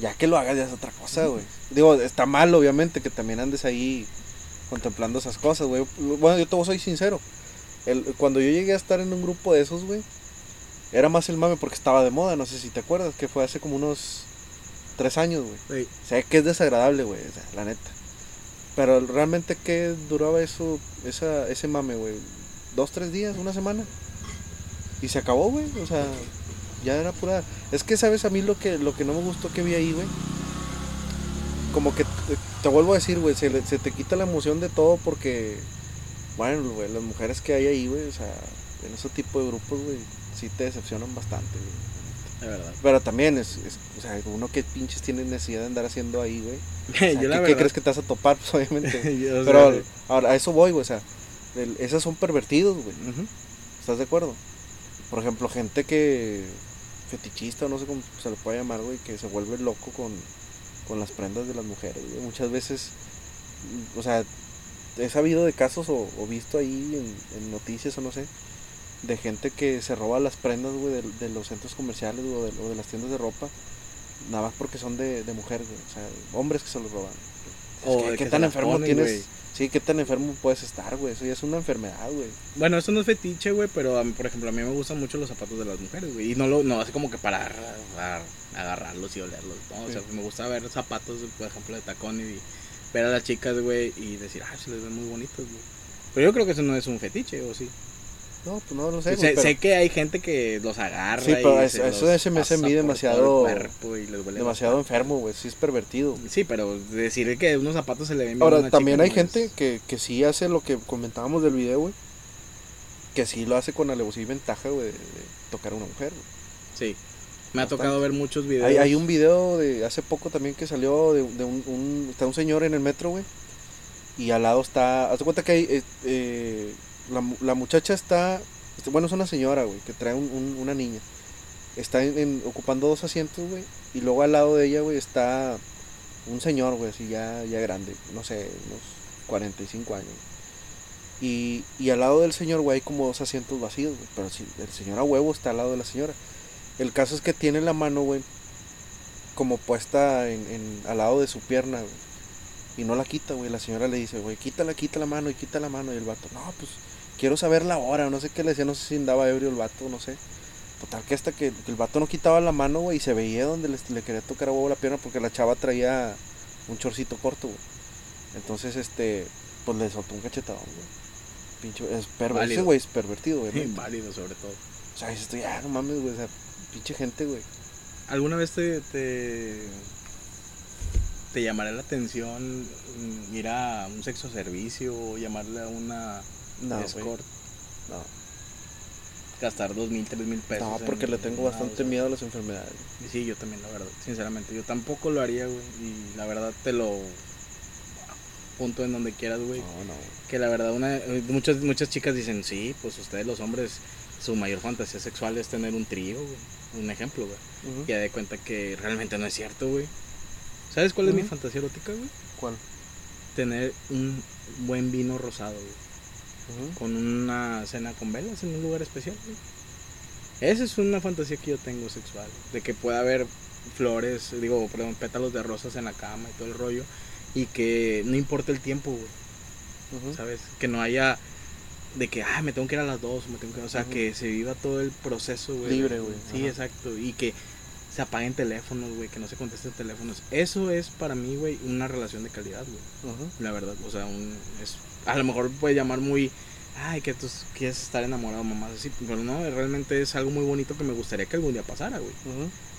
ya que lo hagas ya es otra cosa, güey. Digo, está mal, obviamente, que también andes ahí contemplando esas cosas, güey. Bueno, yo te soy sincero. El, cuando yo llegué a estar en un grupo de esos, güey, era más el mame porque estaba de moda. No sé si te acuerdas, que fue hace como unos tres años, güey. Sí. Sé que es desagradable, güey, o sea, la neta. Pero realmente, ¿qué duraba eso, esa, ese mame, güey? ¿Dos, tres días? ¿Una semana? Y se acabó, güey. O sea, ya era pura. Es que, ¿sabes? A mí lo que, lo que no me gustó que vi ahí, güey. Como que te, te vuelvo a decir, güey, se, se te quita la emoción de todo porque, bueno, güey, las mujeres que hay ahí, güey, o sea, en ese tipo de grupos, güey, sí te decepcionan bastante, güey. De verdad. Pero también es, es- o sea, uno que pinches tiene necesidad de andar haciendo ahí, güey. O sea, ¿qué, la qué verdad- crees que te vas a topar? Pues obviamente. Yo, Pero ahora, a eso voy, güey. O sea, el- esos son pervertidos, güey. ¿Estás de acuerdo? Por ejemplo, gente que fetichista, o no sé cómo se le puede llamar, güey, que se vuelve loco con, con las prendas de las mujeres, güey. Muchas veces, o sea, he sabido de casos o, o visto ahí en, en noticias o no sé, de gente que se roba las prendas, güey, de, de los centros comerciales o de, o de las tiendas de ropa, nada más porque son de, de mujer, güey. O sea, hombres que se los roban. O Es que, ¿Qué tan enfermo ponen, tienes? güey. Sí, ¿qué tan enfermo puedes estar, güey? Eso ya es una enfermedad, güey. Bueno, eso no es fetiche, güey, pero a mí, por ejemplo, a mí me gustan mucho los zapatos de las mujeres, güey. Y no lo, no así como que para agarrar- agarrarlos y olerlos, ¿no? O sea, Sí. me gusta ver zapatos, por ejemplo, de tacón y ver a las chicas, güey, y decir, ah, se les ven muy bonitos, güey. Pero yo creo que eso no es un fetiche, ¿o sí? No, pues no lo sé, sé, pero- sé que hay gente que los agarra Sí, y pero es- se eso se me hace mí demasiado- y demasiado enfermo, güey. Sí es pervertido. Sí, pero decir que unos zapatos se le ven Ahora, también chica hay no gente es- que, que sí hace lo que comentábamos del video, güey. Que sí lo hace con alevosía y ventaja, güey, de, tocar a una mujer. güey. Sí. Me ha Bastante. tocado ver muchos videos. Hay, hay un video de hace poco también que salió de, de un, un- Está un señor en el metro, güey. Y al lado está... Haz de cuenta que hay... eh, eh, la, la muchacha está... este, Bueno, es una señora, güey, que trae un- un- una niña. Está en- ocupando dos asientos, güey. Y luego al lado de ella, güey, está un señor, güey, así ya, ya grande. No sé, unos 45 años. Y, y al lado del señor, güey, hay como dos asientos vacíos, güey. Pero sí, el señor a huevo está al lado de la señora. El caso es que tiene la mano, güey, como puesta en, en- al lado de su pierna, güey. Y no la quita, güey. La señora le dice, güey, quítala, quita la mano y quita la mano. Y el vato, no, pues quiero saber la hora. No sé qué le decía, no sé si andaba ebrio el vato, no sé. Total que hasta que, que el vato no quitaba la mano, güey, y se veía donde le, le quería tocar a huevo la pierna porque la chava traía un chorcito corto, güey. Entonces, este, pues le soltó un cachetadón, güey. Pinche, es pervertido, güey, es pervertido, güey. Inválido, sobre todo. O sea, dices tú, ya, no mames, güey, o sea, pinche gente, güey. ¿Alguna vez te, te, te llamará la atención mm, ir a un sexo servicio o llamarle a una No, güey. escort? No, Gastar dos mil, tres mil pesos. no, en- porque le tengo en bastante miedo a las enfermedades. Y Sí, yo también, la verdad. Sinceramente, yo tampoco lo haría, güey. Y la verdad te lo punto en donde quieras, güey. No, no, güey. Que la verdad, una, eh, muchas, muchas chicas dicen, sí, pues ustedes los hombres, su mayor fantasía sexual es tener un trío, güey. Un ejemplo, güey. Ujú. Ya de cuenta que realmente no es cierto, güey. ¿Sabes cuál es mi fantasía erótica, güey? ¿Cuál? Tener un buen vino rosado, güey. Con una cena con velas en un lugar especial, güey. Esa es una fantasía que yo tengo sexual. De que pueda haber flores, digo, perdón, pétalos de rosas en la cama y todo el rollo. Y que no importa el tiempo, güey. ¿Sabes? Que no haya de que, ah, me tengo que ir a las dos, me tengo que... O sea, que se viva todo el proceso, güey. Libre, güey. Sí, exacto. Y que se apaguen teléfonos, güey, que no se contesten teléfonos. Eso es para mí, güey, una relación de calidad, güey. La verdad, o sea, un, es, a lo mejor puede llamar muy, ay, que tú quieres estar enamorado, mamá, así, pero no, realmente es algo muy bonito que me gustaría que algún día pasara, güey.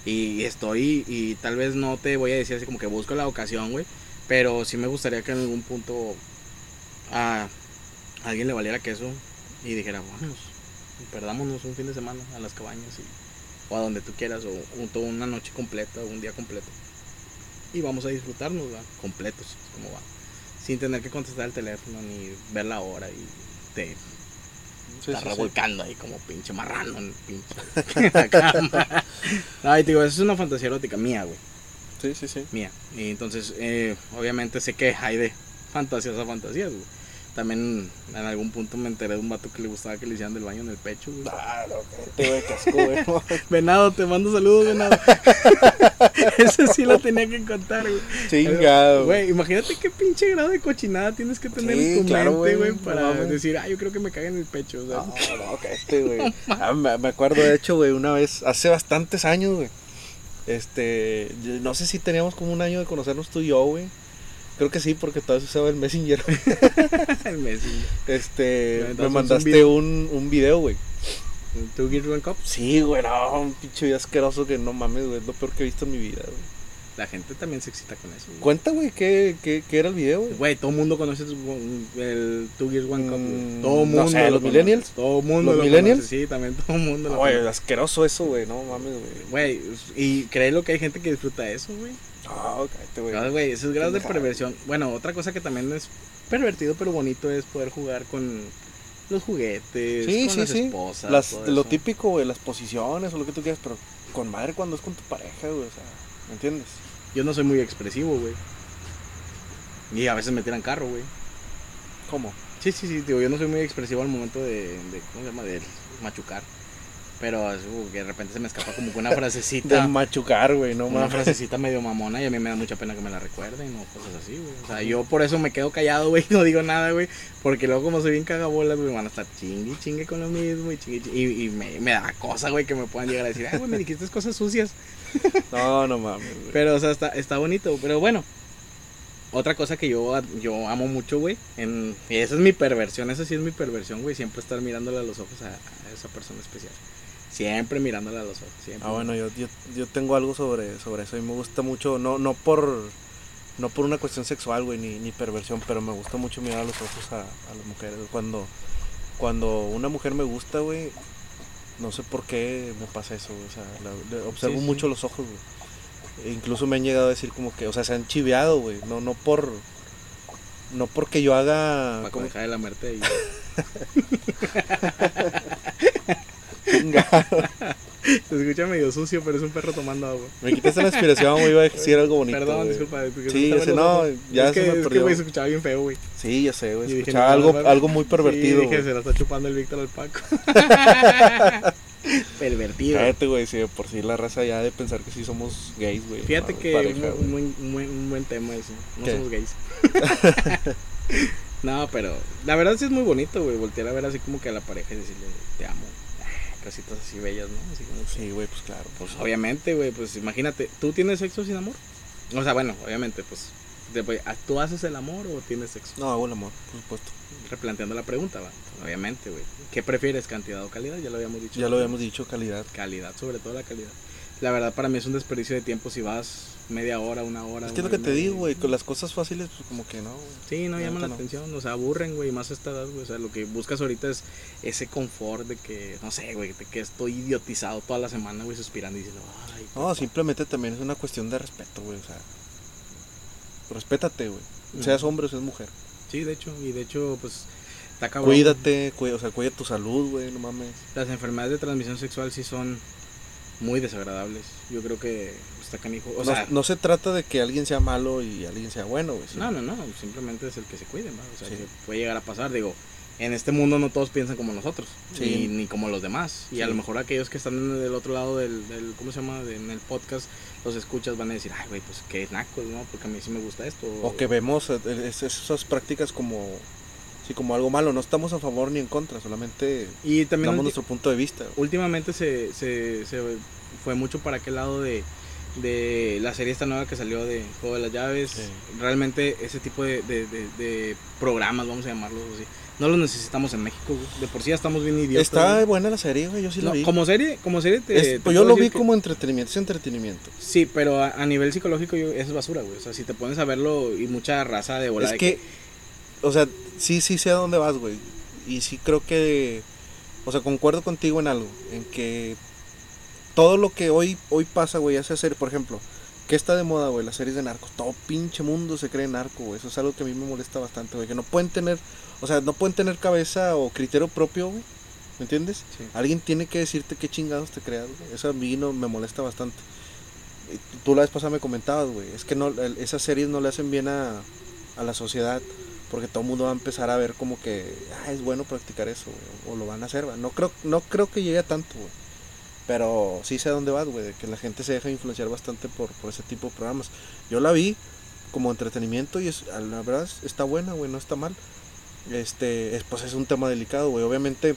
Y estoy, y tal vez no te voy a decir así como que busco la ocasión, güey, pero sí me gustaría que en algún punto a alguien le valiera queso y dijera, vamos, perdámonos un fin de semana a las cabañas y, o a donde tú quieras, o un- toda una noche completa, o un día completo. Y vamos a disfrutarnos, ¿va? completos, como va. Sin tener que contestar el teléfono ni ver la hora y te Sí, está sí, sí. revolcando ahí como pinche marrano en, pinche, en la cama. Ay, te digo, esa es una fantasía erótica mía, güey. Sí, sí, sí. Mía. Y entonces, eh, obviamente sé que hay de fantasías a fantasías, güey. También en algún punto me enteré de un vato que le gustaba que le hicieran del baño en el pecho, güey. Ah, no, cállate, güey, qué asco, güey. Venado, te mando saludos, venado. Ese sí lo tenía que contar, güey. Chingado. Güey, imagínate qué pinche grado de cochinada tienes que tener Sí, en tu claro, mente, güey, no para decir, ah, yo creo que me caga en el pecho. No, no, cállate, güey. Ah, me, acuerdo, de hecho, güey, una vez, hace bastantes años, güey. Este, no sé si teníamos como un año de conocernos tú y yo, güey. Creo que sí, porque todavía se usaba el Messenger. el Messi. Este, me mandaste un, un video, güey. ¿Tú Gear One Cup? Sí, güey, no, un pinche video asqueroso que no mames, güey, es lo peor que he visto en mi vida, güey. La gente también se excita con eso. güey. Cuenta, güey, ¿qué, qué, qué era el video, güey. Güey, todo el mundo conoce el Two Gears One Cup. güey. Mm, Todo el no mundo. sé, lo ¿los conoce. millennials? Todo el mundo. ¿Los lo millennials? conoce, Sí, también todo el mundo. lo Güey, asqueroso eso, güey, no mames, güey. Güey, y créelo que hay gente que disfruta eso, güey. No, cállate, güey. Ah, güey, esos grados de perversión. Bueno, otra cosa que también es pervertido pero bonito es poder jugar con los juguetes, Sí, con sí, las sí. esposas. Las- todo lo eso. típico, güey, las posiciones o lo que tú quieras, pero con madre cuando es con tu pareja, güey, o sea, ¿me entiendes? Yo no soy muy expresivo, güey. Y a veces me tiran carro, güey. ¿Cómo? Sí, sí, sí, digo, yo no soy muy expresivo al momento de, de ¿cómo se llama? De machucar. Pero como que de repente se me escapa como que una De frasecita. machucar, güey, no una frasecita medio mamona y a mí me da mucha pena que me la recuerden o cosas así, güey. O sea, yo por eso me quedo callado, güey, no digo nada, güey. Porque luego como soy bien cagabolas, güey, van a estar chingue y chingue con lo mismo y chingue y, chingue, y, y me, me da cosa, güey, que me puedan llegar a decir, ay, güey, me dijiste cosas sucias. No, no mames, güey. Pero, o sea, está, está bonito. Pero bueno, otra cosa que yo, yo amo mucho, güey, en, y esa es mi perversión, esa sí es mi perversión, güey, siempre estar mirándole a los ojos a, a esa persona especial. Siempre mirándole a los ojos, siempre. Ah, bueno, yo, yo, yo tengo algo sobre, sobre eso y me gusta mucho, no, no por no por una cuestión sexual, güey, ni, ni perversión, pero me gusta mucho mirar a los ojos a, a las mujeres. Cuando, cuando una mujer me gusta, güey, no sé por qué me pasa eso, güey, o sea, la- observo Sí, sí. mucho los ojos, güey. E incluso me han llegado a decir como que, o sea, se han chiveado, güey, no, no por, no porque yo haga... Para como- dejar de la muerte y... Se escucha medio sucio, pero es un perro tomando agua. me quitaste la inspiración, güey, iba a decir algo bonito. Perdón, disculpa. porque Sí, se me ese no, ya es se que, me es que, se escuchaba bien feo, güey. Sí, ya sé, güey. Dije, escuchaba no, algo, no, no. algo muy pervertido, Sí, dije, se la está chupando el Víctor al Paco. pervertido. Cállate, güey, si de por sí la raza ya de pensar que sí somos gays, güey. Fíjate que pareja, un, buen- un buen tema eso. No ¿Qué? somos gays. no, pero la verdad sí es muy bonito, güey. Voltear a ver así como que a la pareja y decirle, te amo. Cositas así bellas, ¿no? Así como Sí, güey, pues claro. Pues obviamente, güey, pues imagínate, ¿tú tienes sexo sin amor? O sea, bueno, obviamente, pues, después, ¿tú haces el amor o tienes sexo? No, hago el amor, por supuesto. Replanteando la pregunta, va. Obviamente, güey. ¿Qué prefieres, cantidad o calidad? Ya lo habíamos dicho. Ya lo habíamos dicho, calidad. Calidad, sobre todo la calidad. La verdad, para mí es un desperdicio de tiempo si vas media hora, una hora. Es que es lo que te digo, güey, con las cosas fáciles, pues como que no. Sí, no La llaman la no. atención, o sea, aburren, güey, más a esta edad, güey. O sea, lo que buscas ahorita es ese confort de que, no sé, güey, de que estoy idiotizado toda la semana, güey, suspirando y diciendo, ay, No, simplemente también es una cuestión de respeto, güey, o sea. Respétate, güey. Ujú. Seas hombre o seas mujer. Sí, de hecho, y de hecho, pues, está cabrón. Cuídate, cuida, o sea, cuida tu salud, güey, no mames. Las enfermedades de transmisión sexual sí son muy desagradables. Yo creo que está canijo. O no, sea, no se trata de que alguien sea malo y alguien sea bueno, güey. sí. no, no, no, simplemente es el que se cuide, ¿va? O sea, Sí. que puede llegar a pasar. Digo, en este mundo no todos piensan como nosotros, Sí. ni, ni como los demás. Y a lo mejor aquellos que están en el otro lado del, del ¿cómo se llama? De- en el podcast, los escuchas, van a decir, ay, güey, pues qué nacos, ¿no? Porque a mí sí me gusta esto. O que vemos eh, es- esas prácticas como, sí, como algo malo. No estamos a favor ni en contra, solamente Y también damos nuestro punto de vista. últimamente se, se, se fue mucho para aquel lado de, de la serie esta nueva que salió de Juego de las Llaves. Sí. Realmente ese tipo de, de- de- de programas, vamos a llamarlos así, no los necesitamos en México. güey. De por sí ya estamos bien idiotas. Está güey. buena la serie, güey, yo sí la No, vi. como serie, como serie te, Es- te pues yo lo vi que- como entretenimiento, es entretenimiento. Sí, pero a, a nivel psicológico yo, es basura, güey. O sea, si te pones a verlo y mucha raza de volada es que, o sea, sí, sí sé a dónde vas, güey. Y sí creo que, o sea, concuerdo contigo en algo, en que todo lo que hoy, hoy pasa, güey, hace hacer, por ejemplo, ¿qué está de moda, güey? Las series de narcos. Todo pinche mundo se cree narco, güey. Eso es algo que a mí me molesta bastante, güey. Que no pueden tener, o sea, no pueden tener cabeza o criterio propio, güey. ¿Me entiendes? Sí. Alguien tiene que decirte qué chingados te creas, güey. Eso a mí no me molesta bastante. Tú la vez pasada me comentabas, güey. Es que no, esas series no le hacen bien a, a la sociedad. Porque todo el mundo va a empezar a ver como que ah, es bueno practicar eso, o lo van a hacer. No creo, no creo que llegue a tanto, güey. Pero sí sé a dónde vas, güey, que la gente se deja influenciar bastante por, por ese tipo de programas. Yo la vi como entretenimiento y es, la verdad es- está buena, güey, no está mal. Este, es, pues es un tema delicado, güey. Obviamente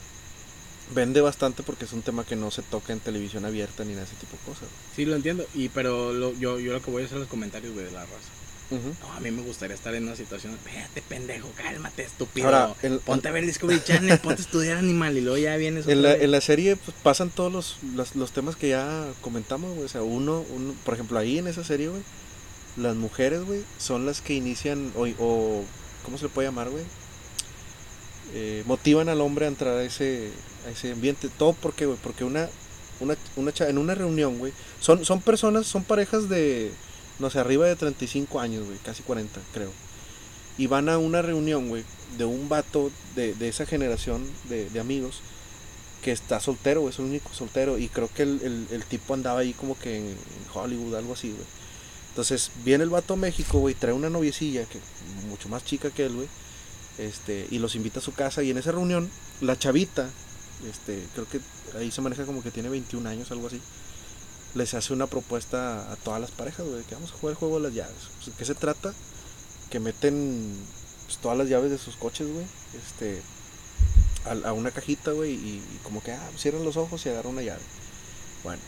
vende bastante porque es un tema que no se toca en televisión abierta ni de ese tipo de cosas. Sí, lo entiendo. Y pero lo- yo, yo lo que voy a hacer los comentarios, güey, de la raza. No, a mí me gustaría estar en una situación. Espérate, pendejo, cálmate, estúpido. Ahora, el- ponte a ver Discovery Channel, ponte a estudiar animal y luego ya vienes. En la, en la serie pues, pasan todos los, los, los temas que ya comentamos, güey. O sea, uno, uno, por ejemplo, ahí en esa serie, güey, las mujeres, güey, son las que inician o, o ¿cómo se le puede llamar, güey? Eh, motivan al hombre a entrar a ese, a ese ambiente. Todo porque, güey, porque una, una, una en una reunión, güey, son, son personas, son parejas de, no sé, arriba de 35 años, güey, casi 40, creo. Y van a una reunión, güey, de un vato de, de esa generación de, de amigos que está soltero, es el único soltero. Y creo que el, el- el tipo andaba ahí como que en, en Hollywood, algo así, güey. Entonces viene el vato a México, güey, trae una noviecilla que mucho más chica que él, güey. Este, y los invita a su casa y en esa reunión la chavita, este, creo que ahí se maneja como que tiene 21 años, algo así. Les hace una propuesta a todas las parejas, güey, que vamos a jugar el juego de las llaves. Pues, ¿Qué se trata? Que meten pues, todas las llaves de sus coches, güey, este, a, una cajita, güey, y, como que, ah, cierran los ojos y agarran una llave. Bueno,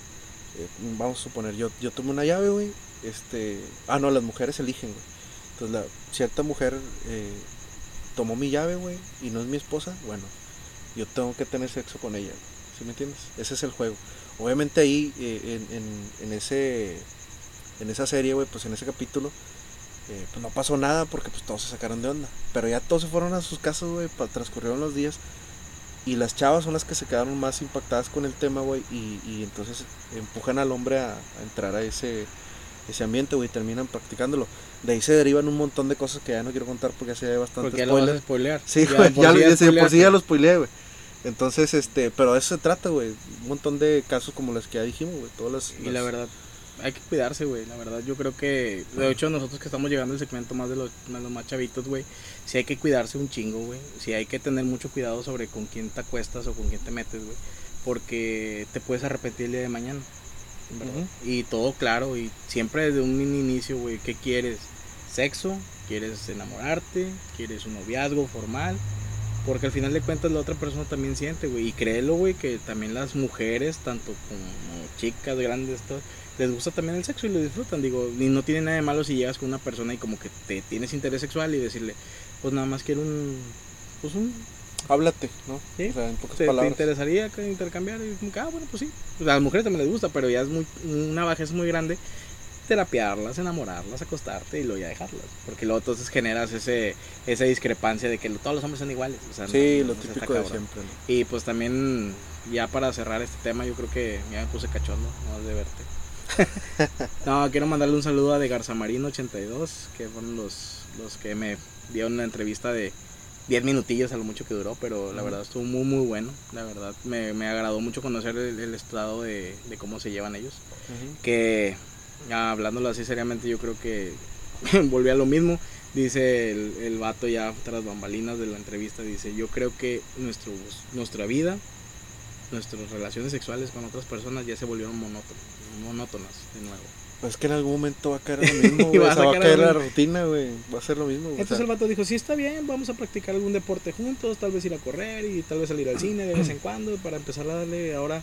eh, vamos a suponer, yo, yo tomo una llave, güey, este, ah, no, las mujeres eligen, güey. Entonces, la, cierta mujer eh, tomó mi llave, güey, y no es mi esposa, bueno, yo tengo que tener sexo con ella, ¿sí me entiendes? Ese es el juego. Obviamente ahí, eh, en, en, en ese, en esa serie, güey, pues en ese capítulo, eh, pues no pasó nada porque pues todos se sacaron de onda. Pero ya todos se fueron a sus casas, güey, transcurrieron los días. Y las chavas son las que se quedaron más impactadas con el tema, güey, y, y entonces empujan al hombre a, a entrar a ese, ese ambiente, güey, y terminan practicándolo. De ahí se derivan un montón de cosas que ya no quiero contar porque ya se ve bastante Porque ya lo vas spoiler. a spoilear. Sí, Ya güey, ya, ya por sí ya lo spoileé, güey. Entonces, este, pero de eso se trata, güey. Un montón de casos como los que ya dijimos, güey. Todas las, Y la verdad, hay que cuidarse, güey. La verdad, yo creo que, de hecho, nosotros que estamos llegando al segmento más de los, más, los más chavitos, güey, sí hay que cuidarse un chingo, güey. Sí hay que tener mucho cuidado sobre con quién te acuestas o con quién te metes, güey. Porque te puedes arrepentir el día de mañana. Ujú. Y todo claro, y siempre desde un inicio, güey, ¿qué quieres? ¿Sexo? ¿Quieres enamorarte? ¿Quieres un noviazgo formal? Porque al final de cuentas la otra persona también siente, güey. Y créelo, güey, que también las mujeres, tanto como chicas grandes, todo, les gusta también el sexo y lo disfrutan. Digo, y no tiene nada de malo si llegas con una persona y como que te tienes interés sexual y decirle, pues nada más quiero un... Pues un... Háblate, ¿no? Sí. O sea, en pocas ¿Te, te palabras. interesaría que intercambiar? Y como que, ah, bueno, pues sí. O sea, a las mujeres también les gusta, pero ya es muy una bajeza muy grande terapiarlas, enamorarlas, acostarte y luego ya dejarlas. Porque luego entonces generas ese, esa discrepancia de que todos los hombres son iguales. O sea, no- Sí, no, lo o sea, está típico de siempre, ¿no? Y pues también, ya para cerrar este tema, yo creo que ya me puse cachondo, no de verte. no, quiero mandarle un saludo a de Garzamarino82, que fueron los, los que me dieron una entrevista de 10 minutillos a lo mucho que duró, pero la verdad estuvo muy, muy bueno. La verdad, me, me agradó mucho conocer el, el estado de, de cómo se llevan ellos Ujú. que ya hablándolo así seriamente yo creo que volví a lo mismo dice el, el vato ya tras bambalinas de la entrevista dice yo creo que nuestro, nuestra vida nuestras relaciones sexuales con otras personas ya se volvieron monótonas monótonas de nuevo Pues es que en algún momento va a caer lo mismo, güey. va o a sea, va a sacar caer la rutina, güey. Va a ser lo mismo. O entonces sea, el vato dijo sí está bien vamos a practicar algún deporte juntos tal vez ir a correr y tal vez salir al cine de vez en cuando para empezar a darle ahora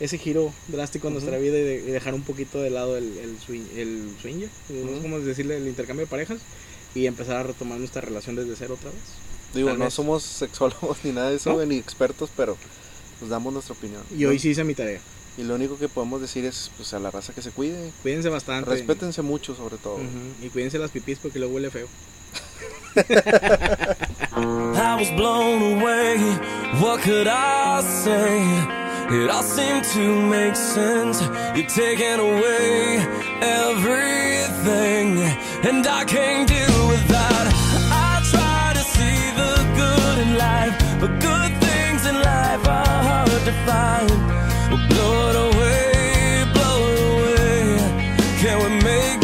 ese giro drástico a nuestra Ujú. vida y, de- y dejar un poquito de lado el, el, swing, el swinger, no sé Ujú. cómo decirle, el intercambio de parejas y empezar a retomar nuestra relación desde cero otra vez. digo, tal no vez. somos sexólogos ni nada de eso, ¿No? ni expertos, pero pues damos nuestra opinión. Y ¿no? hoy sí hice mi tarea. Y lo único que podemos decir es, pues a la raza que se cuide. Cuídense bastante. Respétense mucho, sobre todo. Ujú, Y cuídense las pipís porque luego huele feo. I was blown away. What could I say? It all seemed to make sense. You're taking away everything, and I can't deal with that. I try to see the good in life, but good things in life are hard to find. Blow it away, blow it away. Can we make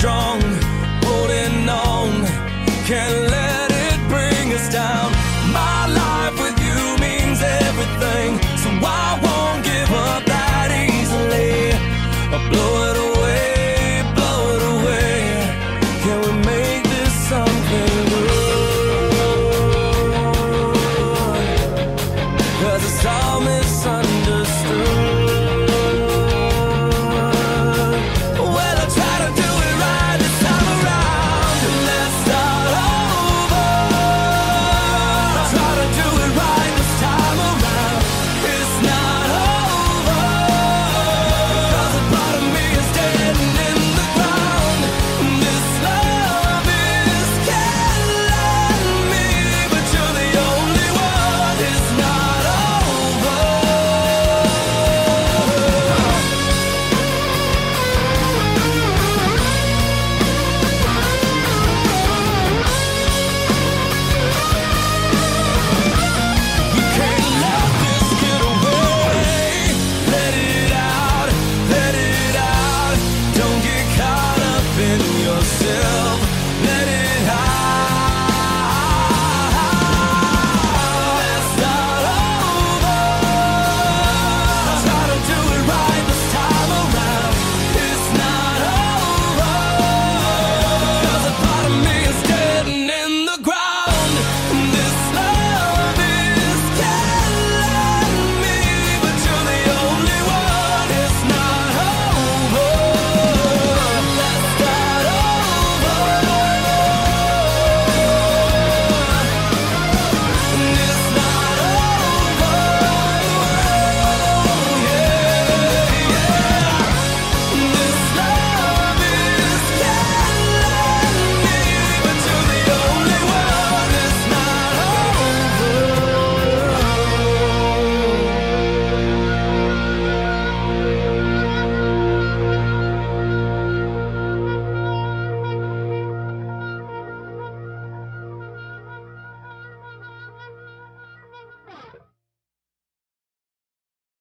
strong, holding on. Can't